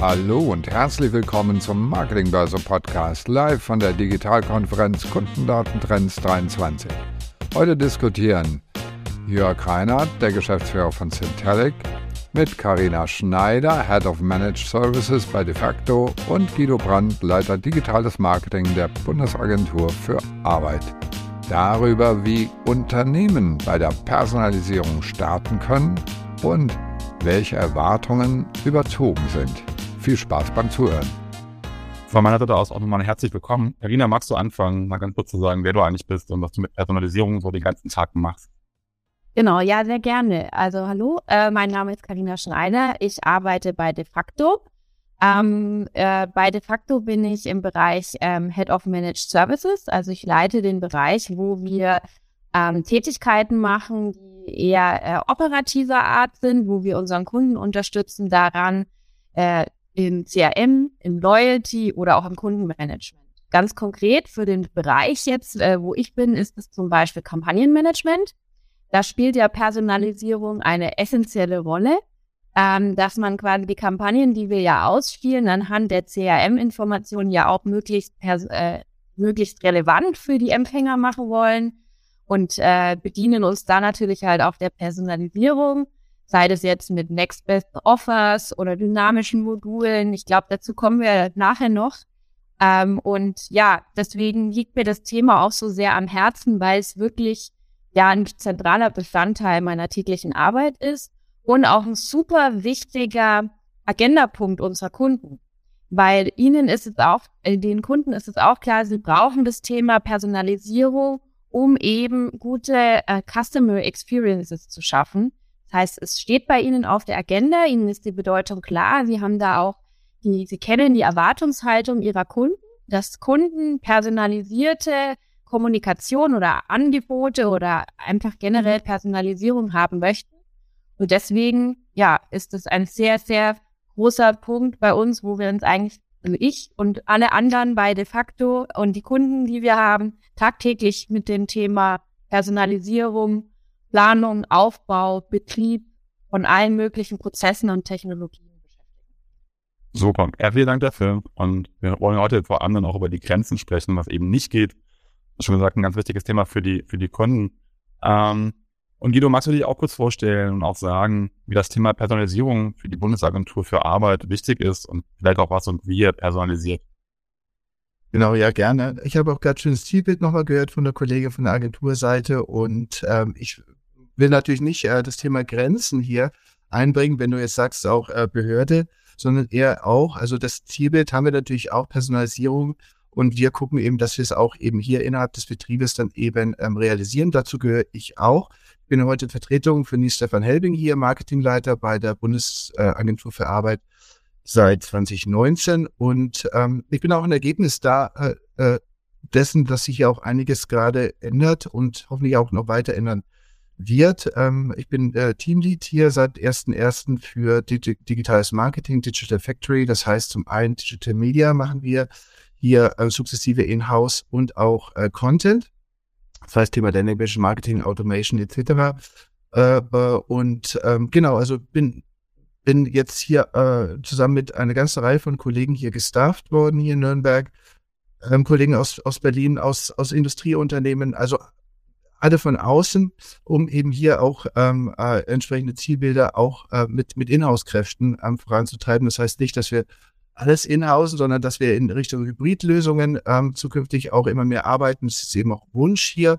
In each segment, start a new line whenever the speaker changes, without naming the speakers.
Hallo und herzlich willkommen zum Marketingbörse Podcast live von der Digitalkonferenz Kundendatentrends 23. Heute diskutieren Jörg Reinhardt, der Geschäftsführer von Syntelic, mit Karina Schneider, Head of Managed Services bei DeFacto und Guido Brandt, Leiter Digitales Marketing der Bundesagentur für Arbeit. Darüber, wie Unternehmen bei der Personalisierung starten können und welche Erwartungen überzogen sind. Viel Spaß beim Zuhören.
Von meiner Seite aus auch nochmal herzlich willkommen. Karina, magst du anfangen, mal ganz kurz zu sagen, wer du eigentlich bist und was du mit Personalisierung so den ganzen Tag machst?
Genau, ja, sehr gerne. Also hallo, äh, mein Name ist Karina Schneider. Ich arbeite bei DeFacto. Ähm, äh, bei DeFacto bin ich im Bereich ähm, Head of Managed Services. Also ich leite den Bereich, wo wir ähm, Tätigkeiten machen, die eher äh, operativer Art sind, wo wir unseren Kunden unterstützen daran, äh, im CRM, im Loyalty oder auch im Kundenmanagement. Ganz konkret für den Bereich jetzt, äh, wo ich bin, ist es zum Beispiel Kampagnenmanagement. Da spielt ja Personalisierung eine essentielle Rolle, ähm, dass man quasi die Kampagnen, die wir ja ausspielen, anhand der CRM-Informationen ja auch möglichst, äh, möglichst relevant für die Empfänger machen wollen und äh, bedienen uns da natürlich halt auch der Personalisierung, sei das jetzt mit Next Best Offers oder dynamischen Modulen. Ich glaube, dazu kommen wir nachher noch. Ähm, und ja, deswegen liegt mir das Thema auch so sehr am Herzen, weil es wirklich ja ein zentraler Bestandteil meiner täglichen Arbeit ist und auch ein super wichtiger Agendapunkt unserer Kunden. Weil ihnen ist es auch, äh, den Kunden ist es auch klar, sie brauchen das Thema Personalisierung, um eben gute äh, Customer Experiences zu schaffen. Das heißt, es steht bei ihnen auf der Agenda, ihnen ist die Bedeutung klar, sie haben da auch die, sie kennen die Erwartungshaltung ihrer Kunden, dass Kunden personalisierte Kommunikation oder Angebote oder einfach generell mhm. Personalisierung haben möchten. Und deswegen, ja, ist es ein sehr, sehr großer Punkt bei uns, wo wir uns eigentlich, also ich und alle anderen bei de facto und die Kunden, die wir haben, tagtäglich mit dem Thema Personalisierung, Planung, Aufbau, Betrieb von allen möglichen Prozessen und Technologien beschäftigen.
Super. Ja, vielen Dank dafür. Und wir wollen heute vor allem dann auch über die Grenzen sprechen, was eben nicht geht schon gesagt, ein ganz wichtiges Thema für die, für die Kunden. Ähm, und Guido, magst du dich auch kurz vorstellen und auch sagen, wie das Thema Personalisierung für die Bundesagentur für Arbeit wichtig ist und vielleicht auch was und wie ihr personalisiert?
Genau, ja, gerne. Ich habe auch gerade schon das Zielbild nochmal gehört von der Kollegin von der Agenturseite und ähm, ich will natürlich nicht äh, das Thema Grenzen hier einbringen, wenn du jetzt sagst, auch äh, Behörde, sondern eher auch, also das Zielbild haben wir natürlich auch Personalisierung und wir gucken eben, dass wir es auch eben hier innerhalb des Betriebes dann eben ähm, realisieren. Dazu gehöre ich auch. Ich bin heute in Vertretung für Nils Stefan Helbing hier, Marketingleiter bei der Bundesagentur für Arbeit seit 2019. Und ähm, ich bin auch ein Ergebnis da äh, äh, dessen, dass sich ja auch einiges gerade ändert und hoffentlich auch noch weiter ändern wird. Ähm, ich bin äh, Teamlead hier seit 1.1. für Digi digitales Marketing, Digital Factory. Das heißt, zum einen Digital Media machen wir hier äh, sukzessive in-house und auch äh, Content. Das heißt Thema Dynamic Marketing, Automation etc. Äh, äh, und ähm, genau, also bin bin jetzt hier äh, zusammen mit einer ganzen Reihe von Kollegen hier gestafft worden hier in Nürnberg, ähm, Kollegen aus aus Berlin, aus aus Industrieunternehmen, also alle von außen, um eben hier auch ähm, äh, entsprechende Zielbilder auch äh, mit mit Inhouse-Kräften ähm, voranzutreiben. Das heißt nicht, dass wir alles in-house, sondern dass wir in Richtung Hybridlösungen ähm, zukünftig auch immer mehr arbeiten. Das ist eben auch Wunsch hier.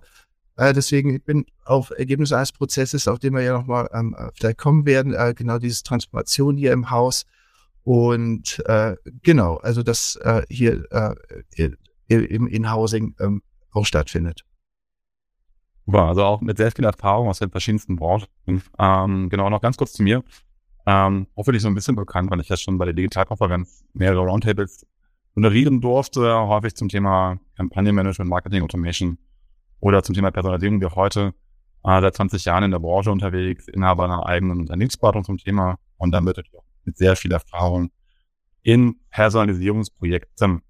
Äh, deswegen ich bin auf Ergebnis eines Prozesses, auf den wir ja nochmal ähm, vielleicht kommen werden, äh, genau diese Transformation hier im Haus. Und äh, genau, also dass äh, hier äh, im In-Housing ähm, auch stattfindet.
Super, also auch mit sehr viel Erfahrung aus den verschiedensten Branchen. Ähm, genau, noch ganz kurz zu mir. Ähm, hoffentlich so ein bisschen bekannt, weil ich jetzt schon bei der Digitalkonferenz mehrere Roundtables moderieren durfte, häufig zum Thema Kampagnenmanagement, Marketing Automation oder zum Thema Personalisierung wie heute äh, seit 20 Jahren in der Branche unterwegs, Inhaber einer eigenen Unternehmensberatung zum Thema und damit natürlich auch mit sehr viel Erfahrung in Personalisierungsprojekten.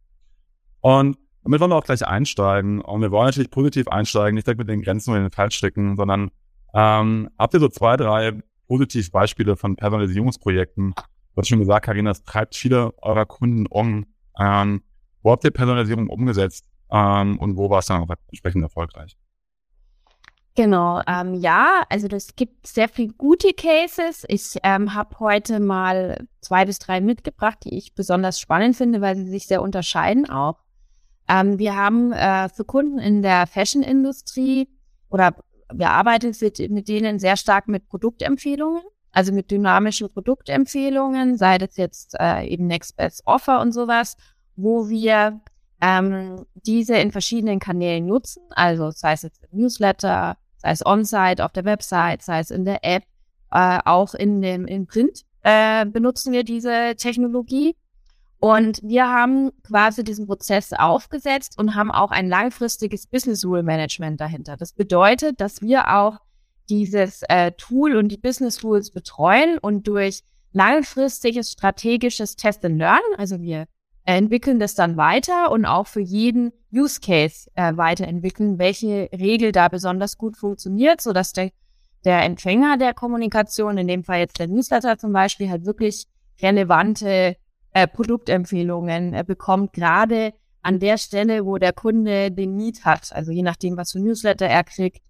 Und damit wollen wir auch gleich einsteigen. Und wir wollen natürlich positiv einsteigen, nicht direkt mit den Grenzen und den Fallstricken, sondern Ähm, habt ihr so zwei, drei Positivbeispiele von Personalisierungsprojekten? Du hast schon gesagt, Karina, das treibt viele eurer Kunden um. Ähm, wo habt ihr Personalisierung umgesetzt ähm, und wo war es dann auch entsprechend erfolgreich?
Genau, ähm, ja, also es gibt sehr viele gute Cases. Ich ähm, habe heute mal zwei bis drei mitgebracht, die ich besonders spannend finde, weil sie sich sehr unterscheiden auch. Ähm, wir haben äh, für Kunden in der Fashion-Industrie oder wir arbeiten mit, denen sehr stark mit Produktempfehlungen, also mit dynamischen Produktempfehlungen, sei das jetzt äh, eben Next Best Offer und sowas, wo wir ähm, diese in verschiedenen Kanälen nutzen, also sei es jetzt Newsletter, sei es on-site auf der Website, sei es in der App, äh, auch in dem in Print äh, benutzen wir diese Technologie. Und wir haben quasi diesen Prozess aufgesetzt und haben auch ein langfristiges Business Rule Management dahinter. Das bedeutet, dass wir auch dieses äh, Tool und die Business Rules betreuen und durch langfristiges strategisches Test and Learn, also wir entwickeln das dann weiter und auch für jeden Use Case äh, weiterentwickeln, welche Regel da besonders gut funktioniert, so dass der, der Empfänger der Kommunikation, in dem Fall jetzt der Newsletter zum Beispiel, halt wirklich relevante äh, Produktempfehlungen äh, bekommt, gerade an der Stelle, wo der Kunde den Need hat, also je nachdem, was für Newsletter er kriegt.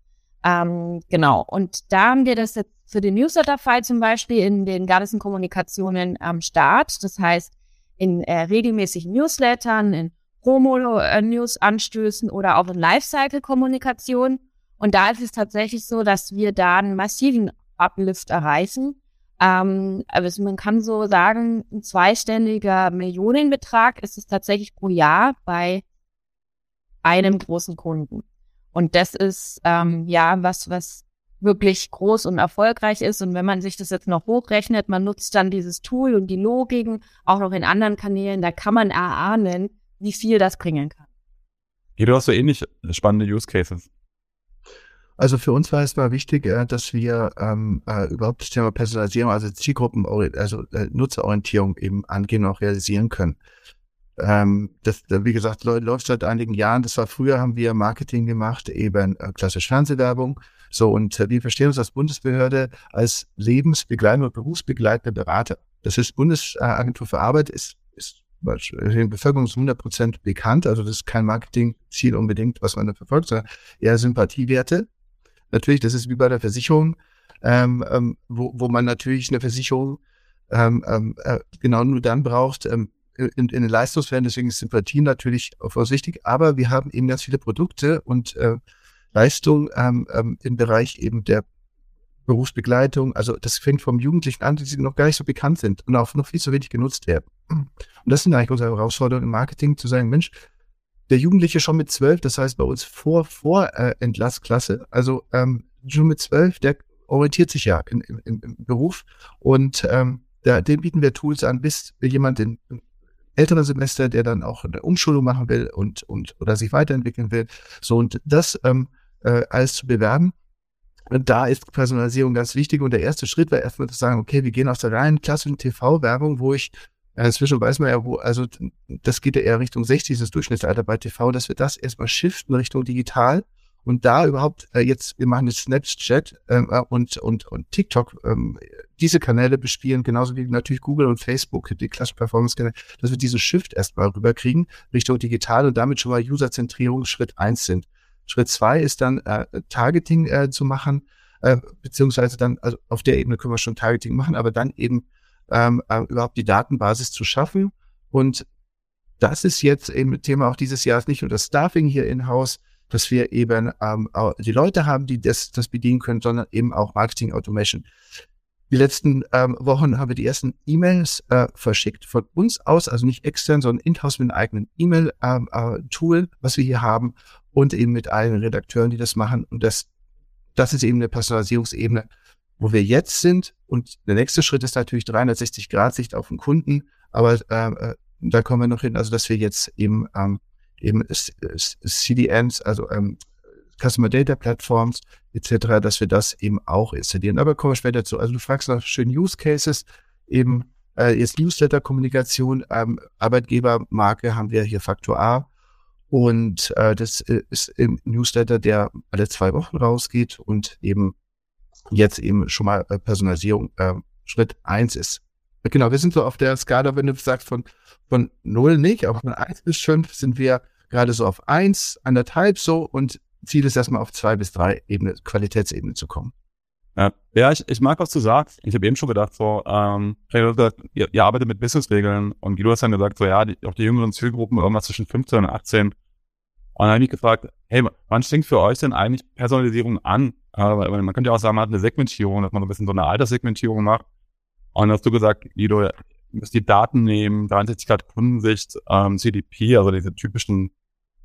Ähm, genau. Und da haben wir das jetzt für den Newsletter-Fall zum Beispiel in den ganzen Kommunikationen am Start. Das heißt, in äh, regelmäßigen Newslettern, in Promo-News-Anstößen oder auch in Lifecycle-Kommunikation. Und da ist es tatsächlich so, dass wir da einen massiven Uplift erreichen. Ähm, also man kann so sagen, ein zweistelliger Millionenbetrag ist es tatsächlich pro Jahr bei einem großen Kunden. Und das ist ähm, ja was, was wirklich groß und erfolgreich ist. Und wenn man sich das jetzt noch hochrechnet, man nutzt dann dieses Tool und die Logiken auch noch in anderen Kanälen, da kann man erahnen, wie viel das bringen kann.
Ja, du hast so ähnlich spannende Use Cases.
Also für uns war es mal wichtig, äh, dass wir ähm, äh, überhaupt das Thema Personalisierung, also Zielgruppen, also äh, Nutzerorientierung eben angehen und auch realisieren können. Ähm, das, wie gesagt, läuft seit einigen Jahren. Das war früher, haben wir Marketing gemacht, eben äh, klassisch Fernsehwerbung. So, und äh, wir verstehen uns als Bundesbehörde als lebensbegleitender und berufsbegleitender Berater. Das ist Bundesagentur für Arbeit, ist, ist in Bevölkerung ist 100 Prozent bekannt. Also das ist kein Marketingziel unbedingt, was man da verfolgt, sondern eher Sympathiewerte. Natürlich, das ist wie bei der Versicherung, ähm, ähm, wo, wo man natürlich eine Versicherung ähm, ähm äh, genau nur dann braucht, ähm, in, in den Leistungsfällen, deswegen ist Sympathie natürlich vorsichtig, aber wir haben eben ganz viele Produkte und äh, Leistung ähm, ähm, im Bereich eben der Berufsbegleitung. Also das fängt vom Jugendlichen an, die noch gar nicht so bekannt sind und auch noch viel zu wenig genutzt werden. Und das sind eigentlich unsere Herausforderungen im Marketing, zu sagen, Mensch, der Jugendliche schon mit zwölf, das heißt bei uns vor, vor äh, Entlassklasse, also ähm, schon mit zwölf, der orientiert sich ja in, in, im Beruf und ähm, da, dem bieten wir Tools an, bis jemand in älteren Semester, der dann auch eine Umschulung machen will und, und oder sich weiterentwickeln will. So und das ähm, äh, alles zu bewerben. Und da ist Personalisierung ganz wichtig. Und der erste Schritt war erstmal zu sagen, okay, wir gehen aus der reinen klassischen TV-Werbung, wo ich Inzwischen weiß man ja, wo, also das geht ja eher Richtung 60, das Durchschnittsalter bei TV, dass wir das erstmal shiften Richtung digital und da überhaupt äh, jetzt, wir machen jetzt Snapchat ähm, äh, und, und, und TikTok, ähm, diese Kanäle bespielen, genauso wie natürlich Google und Facebook, die Clash Performance Kanäle, dass wir diese Shift erstmal rüberkriegen Richtung digital und damit schon mal Userzentrierung Schritt eins sind. Schritt zwei ist dann äh, Targeting äh, zu machen, äh, beziehungsweise dann, also auf der Ebene können wir schon Targeting machen, aber dann eben ähm, äh, überhaupt die Datenbasis zu schaffen. Und das ist jetzt eben Thema auch dieses Jahres nicht nur das Staffing hier in-house, dass wir eben ähm, die Leute haben, die das, das bedienen können, sondern eben auch Marketing Automation. Die letzten ähm, Wochen haben wir die ersten E-Mails äh, verschickt von uns aus, also nicht extern, sondern in-house mit einem eigenen E-Mail-Tool, ähm, äh, was wir hier haben und eben mit allen Redakteuren, die das machen. Und das, das ist eben eine Personalisierungsebene, wo wir jetzt sind. Und der nächste Schritt ist natürlich 360 Grad Sicht auf den Kunden. Aber äh, äh, da kommen wir noch hin, also dass wir jetzt eben ähm, eben CDNs, also ähm, Customer Data Platforms etc., dass wir das eben auch installieren. Aber kommen wir später zu. Also du fragst nach schönen Use Cases, eben äh, jetzt Newsletter-Kommunikation, ähm, Arbeitgebermarke haben wir hier Faktor A und äh, das äh, ist im Newsletter, der alle zwei Wochen rausgeht und eben jetzt eben schon mal äh, Personalisierung äh, Schritt eins ist. Genau, wir sind so auf der Skala, wenn du sagst, von, von null nicht, aber von eins bis fünf sind wir gerade so auf eins, anderthalb so und Ziel ist erstmal auf zwei bis drei Ebene, Qualitätsebene zu kommen.
Ja, ich, ich mag, was du sagst. Ich habe eben schon gedacht, so, ähm, ihr, ihr arbeitet mit Businessregeln und Guido hat dann gesagt, so, ja, die, auch die jüngeren Zielgruppen irgendwas zwischen 15 und 18. Und dann habe ich gefragt, hey, wann fängt für euch denn eigentlich Personalisierung an? Weil man könnte ja auch sagen, man hat eine Segmentierung, dass man so ein bisschen so eine Alterssegmentierung macht. Und hast du gesagt, Guido, ihr müsst die Daten nehmen, 63 Grad Kundensicht, ähm, CDP, also diese typischen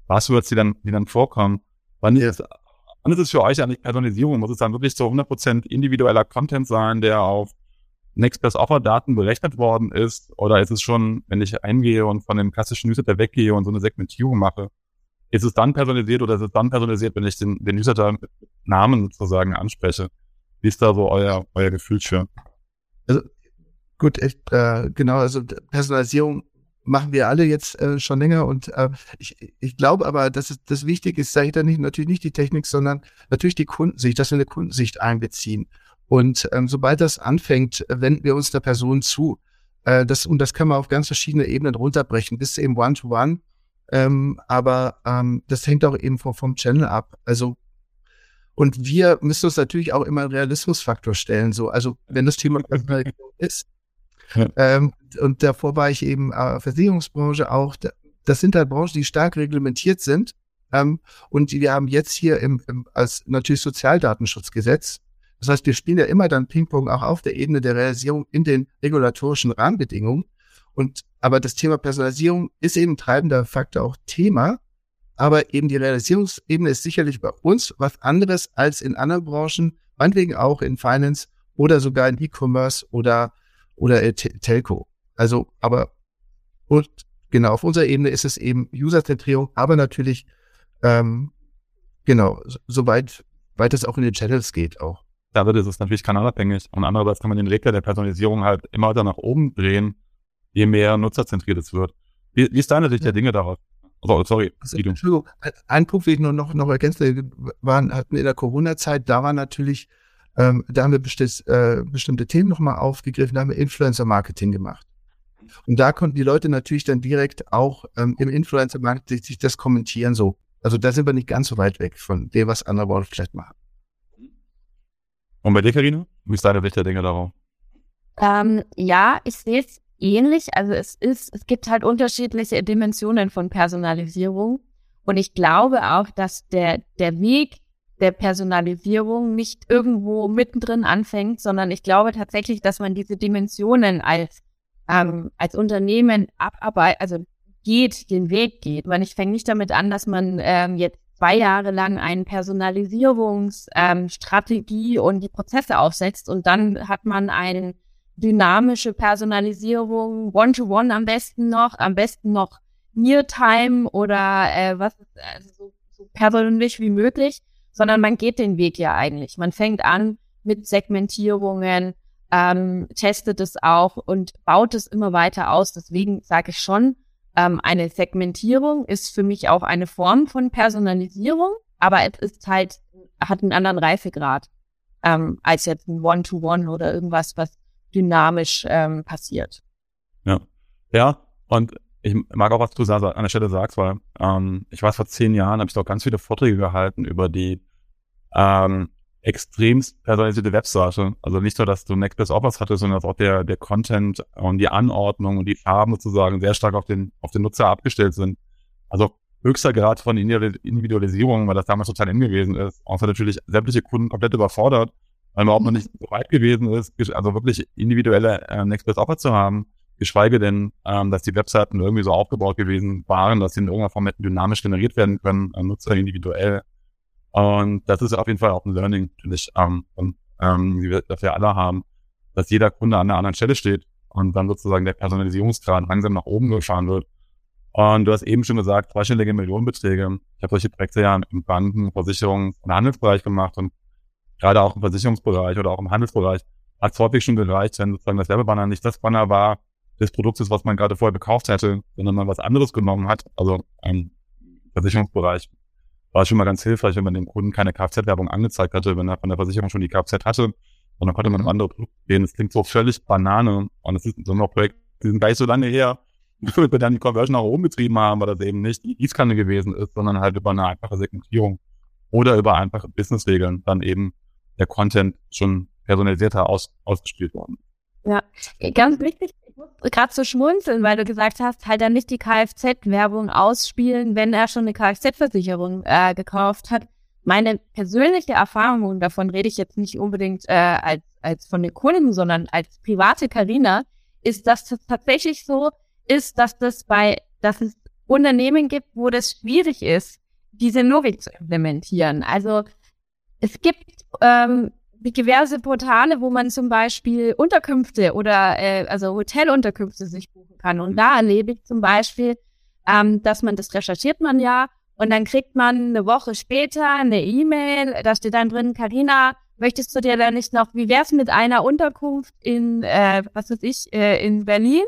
Buzzwords, die dann, die dann vorkommen. Wann ist, wann ist es für euch eigentlich Personalisierung? Muss es dann wirklich so 100% individueller Content sein, der auf Next Best Offer Daten berechnet worden ist? Oder ist es schon, wenn ich eingehe und von dem klassischen Newsletter weggehe und so eine Segmentierung mache, ist es dann personalisiert oder ist es dann personalisiert, wenn ich den, den Newsletter mit Namen sozusagen anspreche? Wie ist da so euer, euer Gefühl für?
Also gut, echt, äh, genau, also Personalisierung machen wir alle jetzt äh, schon länger und äh, ich, ich glaube aber, dass es das Wichtige ist, sage ich da nicht, natürlich nicht die Technik, sondern natürlich die Kundensicht, dass wir eine Kundensicht einbeziehen. Und ähm, sobald das anfängt, wenden wir uns der Person zu. Äh, das, und das kann man auf ganz verschiedene Ebenen runterbrechen, bis eben One-to-One. -one. Ähm, aber ähm, das hängt auch eben vom, vom Channel ab. Also und wir müssen uns natürlich auch immer einen Realismusfaktor stellen. So, also wenn das Thema ist, ähm, und davor war ich eben äh, Versicherungsbranche auch. Das sind halt Branchen, die stark reglementiert sind. Ähm, und wir haben jetzt hier im, im, als natürlich Sozialdatenschutzgesetz. Das heißt, wir spielen ja immer dann Ping-Pong auch auf der Ebene der Realisierung in den regulatorischen Rahmenbedingungen. Und aber das Thema Personalisierung ist eben treibender Faktor auch Thema. Aber eben die Realisierungsebene ist sicherlich bei uns was anderes als in anderen Branchen, meinetwegen auch in Finance oder sogar in E-Commerce oder oder Telco. Also, aber und genau, auf unserer Ebene ist es eben User-Zentrierung, aber natürlich ähm, genau, soweit weit es auch in den Channels geht auch.
Da wird es natürlich kanalabhängig und andererseits kann man den Regler der Personalisierung halt immer weiter nach oben drehen, je mehr nutzerzentriert es wird. Wie, wie ist deine Sicht ja. der Dinge darauf? Oh, sorry.
Also, Entschuldigung, ein Punkt will ich nur noch, noch ergänzen, waren, hatten in der Corona-Zeit, da war natürlich ähm, da haben wir bestimmt, äh, bestimmte Themen nochmal aufgegriffen, da haben wir Influencer-Marketing gemacht. Und da konnten die Leute natürlich dann direkt auch ähm, im Influencer-Marketing sich das kommentieren so. Also da sind wir nicht ganz so weit weg von dem, was andere Worte vielleicht machen.
Und bei dir, Karina? Wie ist deine Sicht der Dinge darauf?
Ähm, ja, ich sehe es ähnlich. Also es ist, es gibt halt unterschiedliche Dimensionen von Personalisierung. Und ich glaube auch, dass der, der Weg der Personalisierung nicht irgendwo mittendrin anfängt, sondern ich glaube tatsächlich, dass man diese Dimensionen als, ähm, als Unternehmen abarbeitet, also geht, den Weg geht. Man ich fange nicht damit an, dass man ähm, jetzt zwei Jahre lang eine Personalisierungsstrategie ähm, und die Prozesse aufsetzt und dann hat man eine dynamische Personalisierung, One-to-One -one am besten noch, am besten noch Near-Time oder äh, was also so, so persönlich wie möglich sondern man geht den Weg ja eigentlich. Man fängt an mit Segmentierungen, ähm, testet es auch und baut es immer weiter aus. Deswegen sage ich schon, ähm, eine Segmentierung ist für mich auch eine Form von Personalisierung, aber es ist halt, hat einen anderen Reifegrad ähm, als jetzt ein One-to-One -One oder irgendwas, was dynamisch ähm, passiert.
Ja, ja, und ich mag auch, was du an der Stelle sagst, weil ähm, ich weiß, vor zehn Jahren habe ich doch ganz viele Vorträge gehalten über die ähm, extremst personalisierte Webseite. Also nicht nur, dass du Next Best Offers hattest, sondern dass auch der, der Content und die Anordnung und die Farben sozusagen sehr stark auf den, auf den Nutzer abgestellt sind. Also höchster Grad von Individualisierung, weil das damals total in gewesen ist. Außer natürlich sämtliche Kunden komplett überfordert, weil man nicht so weit gewesen ist, also wirklich individuelle äh, Next Best Offer zu haben geschweige denn, ähm, dass die Webseiten irgendwie so aufgebaut gewesen waren, dass sie in irgendeiner Form hätten dynamisch generiert werden können, äh, Nutzer individuell. Und das ist auf jeden Fall auch ein Learning, natürlich, ähm, und, ähm, wie wir, das wir alle haben, dass jeder Kunde an einer anderen Stelle steht und dann sozusagen der Personalisierungsgrad langsam nach oben gefahren wird. Und du hast eben schon gesagt, zweistellige Millionenbeträge. Ich habe solche Projekte ja im Banken-, Versicherungs- und Handelsbereich gemacht und gerade auch im Versicherungsbereich oder auch im Handelsbereich hat es häufig schon gereicht, wenn sozusagen das Werbebanner nicht das Banner war, des Produktes, was man gerade vorher gekauft hätte, sondern man was anderes genommen hat, also im Versicherungsbereich, war schon mal ganz hilfreich, wenn man dem Kunden keine Kfz-Werbung angezeigt hatte, wenn er von der Versicherung schon die Kfz hatte. Und dann konnte man um andere Produkte gehen. Das klingt so völlig Banane. Und es ist so ein Projekt, die sind gar nicht so lange her, damit wir dann die Conversion auch umgetrieben haben, weil das eben nicht die Gießkanne gewesen ist, sondern halt über eine einfache Segmentierung oder über einfache Businessregeln dann eben der Content schon personalisierter aus, ausgespielt worden.
Ja, ganz wichtig, ich muss gerade so schmunzeln, weil du gesagt hast, halt dann nicht die Kfz-Werbung ausspielen, wenn er schon eine Kfz-Versicherung äh, gekauft hat. Meine persönliche Erfahrung, und davon rede ich jetzt nicht unbedingt äh, als, als von den Kunden, sondern als private Karina, ist, dass das tatsächlich so ist, dass das bei, dass es Unternehmen gibt, wo das schwierig ist, diese Novik zu implementieren. Also es gibt ähm, diverse Portale, wo man zum Beispiel Unterkünfte oder äh, also Hotelunterkünfte sich buchen kann. Und da erlebe ich zum Beispiel, ähm, dass man das recherchiert man ja und dann kriegt man eine Woche später eine E-Mail, da steht dann drin, Karina, möchtest du dir da nicht noch, wie wär's mit einer Unterkunft in, äh, was weiß ich, äh, in Berlin?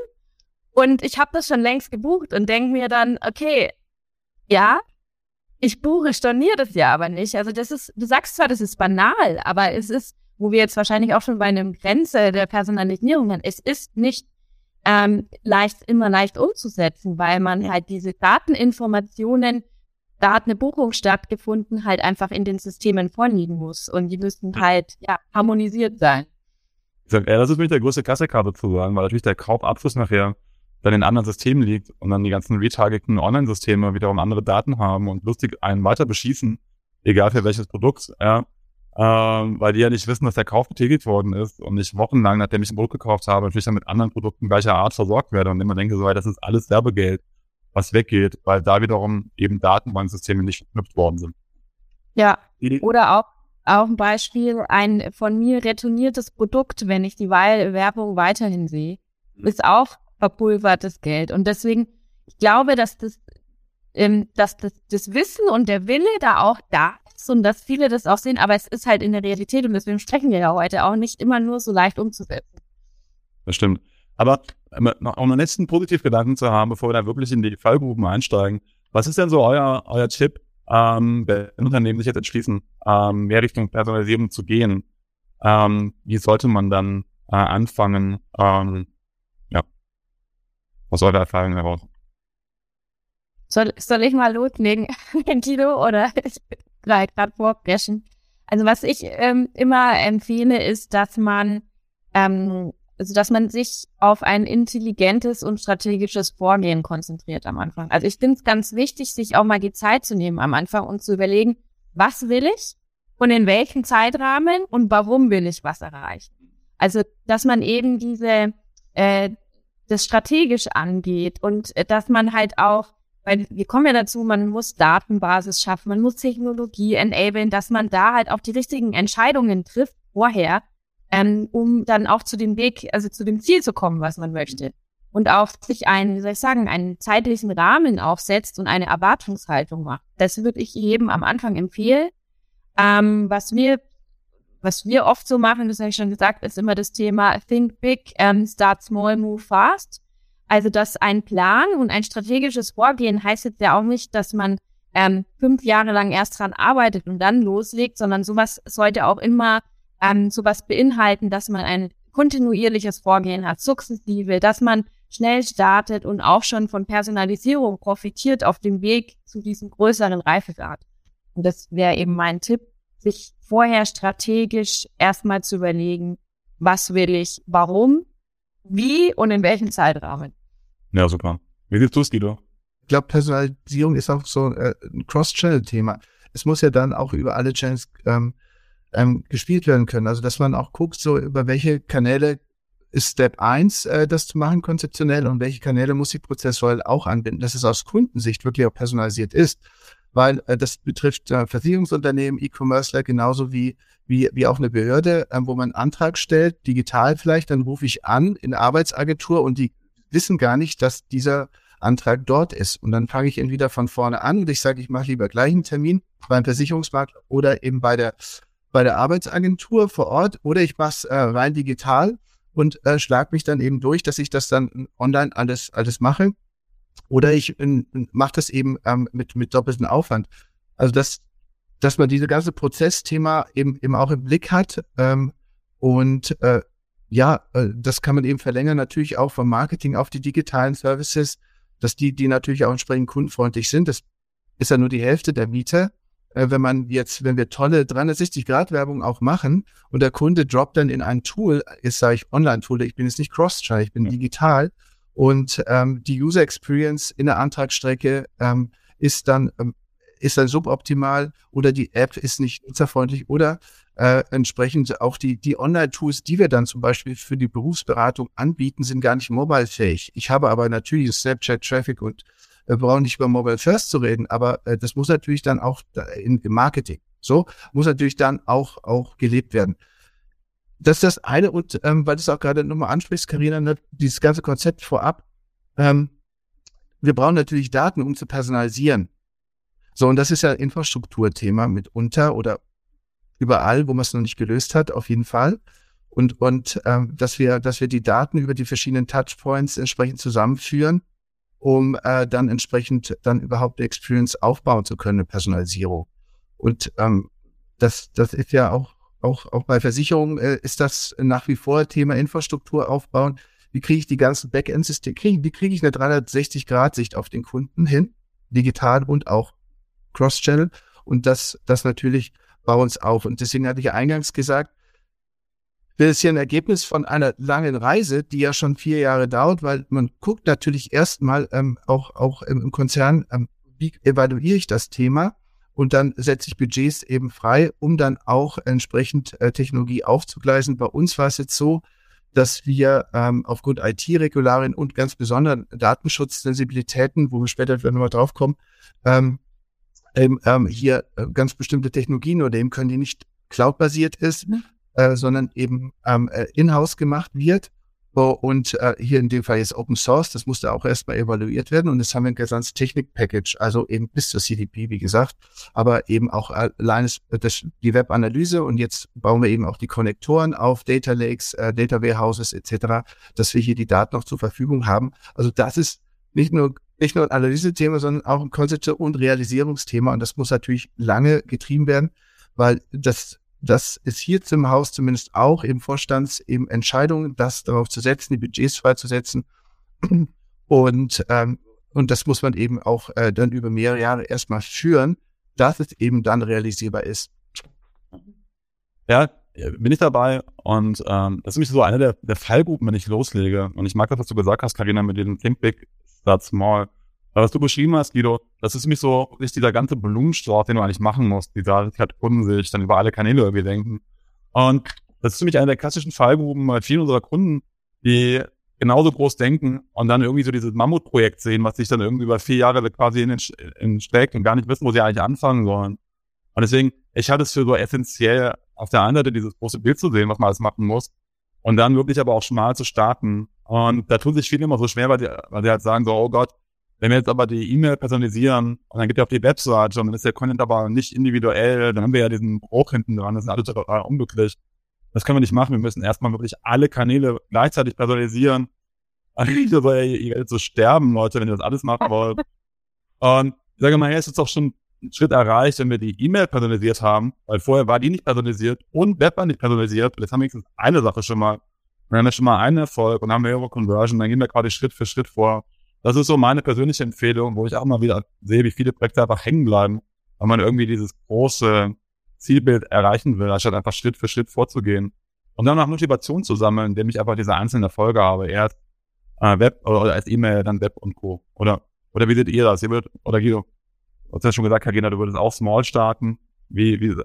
Und ich habe das schon längst gebucht und denke mir dann, okay, ja, ich buche, storniere das ja aber nicht. Also das ist, du sagst zwar, das ist banal, aber es ist, wo wir jetzt wahrscheinlich auch schon bei einem Grenze der Personalisierung sind, es ist nicht ähm, leicht, immer leicht umzusetzen, weil man halt diese Dateninformationen, da hat eine Buchung stattgefunden, halt einfach in den Systemen vorliegen muss. Und die müssten halt ja harmonisiert sein.
Ja, das ist für mich der größte Kassekarte zu sagen, weil natürlich der Kaufabschluss nachher dann in anderen Systemen liegt und dann die ganzen retargeten Online-Systeme wiederum andere Daten haben und lustig einen weiter beschießen, egal für welches Produkt, ja, ähm, weil die ja nicht wissen, dass der Kauf getätigt worden ist und ich wochenlang, nachdem ich ein Produkt gekauft habe, natürlich dann mit anderen Produkten gleicher Art versorgt werde und immer denke so, das ist alles Werbegeld, was weggeht, weil da wiederum eben Datenbanksysteme nicht verknüpft worden sind.
Ja, oder auch auch ein Beispiel, ein von mir retourniertes Produkt, wenn ich die Werbung weiterhin sehe, ist auch verpulvertes Geld. Und deswegen, ich glaube, dass das, ähm, dass das, das Wissen und der Wille da auch da ist und dass viele das auch sehen, aber es ist halt in der Realität und deswegen sprechen wir ja heute auch nicht immer nur so leicht umzusetzen.
Das stimmt. Aber um einen letzten Positivgedanken zu haben, bevor wir dann wirklich in die Fallgruppen einsteigen, was ist denn so euer, euer Tipp, ähm, wenn Unternehmen sich jetzt entschließen, ähm, mehr Richtung Personalisierung zu gehen? Ähm, wie sollte man dann äh, anfangen, ähm, aus eurer Erfahrung heraus?
Soll, soll ich mal loslegen, Tito, oder ich gerade vorbrechen? Also was ich ähm, immer empfehle, ist, dass man ähm, also dass man sich auf ein intelligentes und strategisches Vorgehen konzentriert am Anfang. Also ich finde es ganz wichtig, sich auch mal die Zeit zu nehmen am Anfang und zu überlegen, was will ich und in welchem Zeitrahmen und warum will ich was erreichen. Also dass man eben diese äh, das strategisch angeht und äh, dass man halt auch, weil wir kommen ja dazu, man muss Datenbasis schaffen, man muss Technologie enablen, dass man da halt auch die richtigen Entscheidungen trifft vorher, ähm, um dann auch zu dem Weg, also zu dem Ziel zu kommen, was man möchte. Und auch sich einen, wie soll ich sagen, einen zeitlichen Rahmen aufsetzt und eine Erwartungshaltung macht. Das würde ich jedem am Anfang empfehlen. Ähm, was mir was wir oft so machen, das habe ich schon gesagt, ist immer das Thema Think Big, um, Start Small, Move Fast. Also, dass ein Plan und ein strategisches Vorgehen heißt jetzt ja auch nicht, dass man ähm, fünf Jahre lang erst dran arbeitet und dann loslegt, sondern sowas sollte auch immer ähm, sowas beinhalten, dass man ein kontinuierliches Vorgehen hat, sukzessive, dass man schnell startet und auch schon von Personalisierung profitiert auf dem Weg zu diesem größeren Reifegrad. Und das wäre eben mein Tipp, sich vorher strategisch erstmal zu überlegen, was will ich, warum, wie und in welchem Zeitrahmen.
Ja, super. Wie siehst du es, Guido?
Ich glaube, Personalisierung ist auch so äh, ein Cross-Channel-Thema. Es muss ja dann auch über alle Channels ähm, ähm, gespielt werden können. Also, dass man auch guckt, so über welche Kanäle ist Step 1, äh, das zu machen konzeptionell und welche Kanäle muss ich prozessual auch anbinden, dass es aus Kundensicht wirklich auch personalisiert ist weil äh, das betrifft äh, Versicherungsunternehmen, E-Commercer genauso wie, wie, wie auch eine Behörde, äh, wo man einen Antrag stellt, digital vielleicht, dann rufe ich an in Arbeitsagentur und die wissen gar nicht, dass dieser Antrag dort ist. Und dann fange ich entweder von vorne an und ich sage, ich mache lieber gleich einen Termin beim Versicherungsmarkt oder eben bei der, bei der Arbeitsagentur vor Ort oder ich mache es äh, rein digital und äh, schlag mich dann eben durch, dass ich das dann online alles, alles mache. Oder ich äh, mache das eben ähm, mit, mit doppeltem Aufwand. Also dass, dass man diese ganze Prozessthema eben, eben auch im Blick hat. Ähm, und äh, ja, äh, das kann man eben verlängern, natürlich auch vom Marketing auf die digitalen Services, dass die, die natürlich auch entsprechend kundenfreundlich sind. Das ist ja nur die Hälfte der Miete. Äh, wenn man jetzt, wenn wir tolle 360-Grad-Werbung auch machen und der Kunde droppt dann in ein Tool, ist sage ich Online-Tool, ich bin jetzt nicht Cross-Channel, ich bin ja. digital und ähm, die User Experience in der Antragsstrecke ähm, ist dann ähm, ist dann suboptimal oder die App ist nicht nutzerfreundlich oder äh, entsprechend auch die, die Online-Tools, die wir dann zum Beispiel für die Berufsberatung anbieten, sind gar nicht mobile-fähig. Ich habe aber natürlich Snapchat-Traffic und äh, brauche nicht über Mobile First zu reden, aber äh, das muss natürlich dann auch in, im Marketing, so, muss natürlich dann auch, auch gelebt werden. Das ist das eine und ähm, weil du es auch gerade nochmal ansprichst, Karina, ne, dieses ganze Konzept vorab, ähm, wir brauchen natürlich Daten, um zu personalisieren. So, und das ist ja Infrastrukturthema mitunter oder überall, wo man es noch nicht gelöst hat, auf jeden Fall. Und, und ähm, dass wir, dass wir die Daten über die verschiedenen Touchpoints entsprechend zusammenführen, um äh, dann entsprechend dann überhaupt die Experience aufbauen zu können, eine Personalisierung. Und ähm, das, das ist ja auch, auch, auch bei Versicherungen äh, ist das nach wie vor Thema Infrastruktur aufbauen. Wie kriege ich die ganzen Backend-Systeme, wie kriege ich eine 360-Grad-Sicht auf den Kunden hin, digital und auch Cross-Channel und das, das natürlich bei uns auf. Und deswegen hatte ich ja eingangs gesagt, das ist hier ein Ergebnis von einer langen Reise, die ja schon vier Jahre dauert, weil man guckt natürlich erstmal ähm, auch, auch im Konzern, ähm, wie evaluiere ich das Thema und dann setze ich Budgets eben frei, um dann auch entsprechend äh, Technologie aufzugleisen. Bei uns war es jetzt so, dass wir ähm, aufgrund IT-Regularien und ganz besonderen Datenschutzsensibilitäten, wo wir später nochmal drauf kommen, ähm, ähm, ähm, hier äh, ganz bestimmte Technologien oder eben können, die nicht cloud-basiert ist, mhm. äh, sondern eben ähm, äh, in-house gemacht wird. Und äh, hier in dem Fall jetzt Open Source, das musste auch erstmal evaluiert werden. Und jetzt haben wir ein gesamtes Technik-Package, also eben bis zur CDP, wie gesagt, aber eben auch allein das, die Web-Analyse und jetzt bauen wir eben auch die Konnektoren auf Data Lakes, äh, Data Warehouses etc., dass wir hier die Daten noch zur Verfügung haben. Also das ist nicht nur nicht nur ein Analysethema, sondern auch ein Konzept- und Realisierungsthema. Und das muss natürlich lange getrieben werden, weil das, das ist hier zum Haus zumindest auch im Vorstands eben Entscheidungen, das darauf zu setzen, die Budgets freizusetzen. Und, ähm, und das muss man eben auch äh, dann über mehrere Jahre erstmal führen, dass es eben dann realisierbar ist.
Ja, bin ich dabei und ähm, das ist nämlich so eine der, der Fallgruppen, wenn ich loslege. Und ich mag das, was du gesagt hast, Karina, mit dem Think Big Start Small. Was du beschrieben hast, Guido, das ist nämlich so wirklich dieser ganze Blumenstrauß, den du eigentlich machen musst. Dieser halt Kunden sich dann über alle Kanäle irgendwie denken. Und das ist nämlich eine der klassischen Fallgruben bei vielen unserer Kunden, die genauso groß denken und dann irgendwie so dieses Mammutprojekt sehen, was sich dann irgendwie über vier Jahre quasi in den, in steckt und gar nicht wissen, wo sie eigentlich anfangen sollen. Und deswegen, ich halte es für so essentiell, auf der einen Seite dieses große Bild zu sehen, was man alles machen muss, und dann wirklich aber auch schmal zu starten. Und da tun sich viele immer so schwer, weil die halt sagen so, oh Gott, wenn wir jetzt aber die E-Mail personalisieren und dann geht ihr auf die Webseite und dann ist der Content aber nicht individuell, dann haben wir ja diesen Bruch hinten dran, das ist alles total unglücklich. Das können wir nicht machen. Wir müssen erstmal wirklich alle Kanäle gleichzeitig personalisieren. Eigentlich soll ja ihr Geld so sterben, Leute, wenn ihr das alles machen wollt. Und ich sage mal, es ist doch schon einen Schritt erreicht, wenn wir die E-Mail personalisiert haben, weil vorher war die nicht personalisiert und Web war nicht personalisiert. Und jetzt haben wir wenigstens eine Sache schon mal. Wir haben ja schon mal einen Erfolg und haben mehrere Conversion, dann gehen wir quasi Schritt für Schritt vor. Das ist so meine persönliche Empfehlung, wo ich auch mal wieder sehe, wie viele Projekte einfach hängen bleiben, weil man irgendwie dieses große Zielbild erreichen will, anstatt einfach Schritt für Schritt vorzugehen. Und dann noch Motivation zu sammeln, indem ich einfach diese einzelnen Erfolge habe. Erst äh, Web oder, oder als E-Mail, dann Web und Co. Oder, oder wie seht ihr das? Ihr würdet, oder Guido? Du hast ja schon gesagt, Karina, du würdest auch small starten. Wie, wie,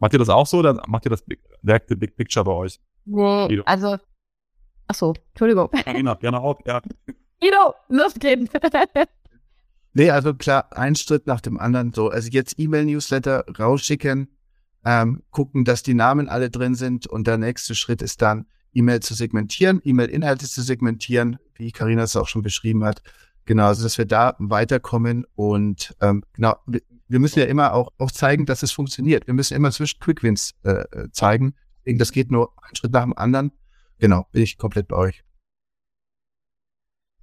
macht ihr das auch so oder macht ihr das Big, direkte Big Picture bei euch?
Nee, also, ach so, Entschuldigung.
Karina, gerne auch, ja.
Guido, los geht's.
nee, also klar, ein Schritt nach dem anderen so. Also jetzt E-Mail-Newsletter rausschicken, ähm, gucken, dass die Namen alle drin sind und der nächste Schritt ist dann, E-Mail zu segmentieren, E-Mail-Inhalte zu segmentieren, wie Karina es auch schon beschrieben hat. Genau, also dass wir da weiterkommen und ähm, genau, wir müssen ja immer auch, auch zeigen, dass es funktioniert. Wir müssen immer zwischen Quick Wins äh, äh zeigen. Das geht nur einen Schritt nach dem anderen. Genau, bin ich komplett bei euch.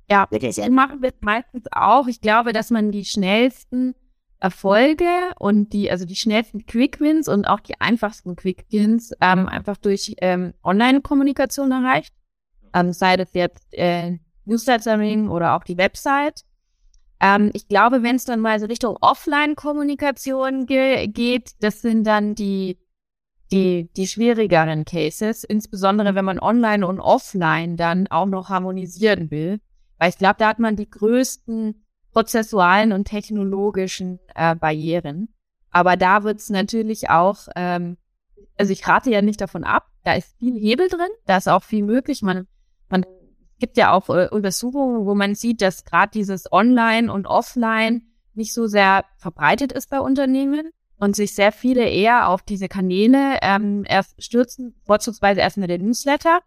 Ja, das machen wir meistens auch. Ich glaube, dass man die schnellsten Erfolge und die, also die schnellsten Quick Wins und auch die einfachsten Quick Wins ähm, einfach durch ähm, Online-Kommunikation erreicht. Ähm, sei das jetzt äh, Newslettering oder auch die Website. Ähm, ich glaube, wenn es dann mal so Richtung Offline-Kommunikation ge geht, das sind dann die, die, die schwierigeren Cases, insbesondere wenn man online und offline dann auch noch harmonisieren will. Weil ich glaube, da hat man die größten prozessualen und technologischen äh, Barrieren. Aber da wird es natürlich auch, ähm, also ich rate ja nicht davon ab, da ist viel Hebel drin, da ist auch viel möglich. Man, man gibt ja auch äh, Untersuchungen, wo man sieht, dass gerade dieses Online und Offline nicht so sehr verbreitet ist bei Unternehmen und sich sehr viele eher auf diese Kanäle ähm, erst stürzen, vorzugsweise erstmal den Newsletter,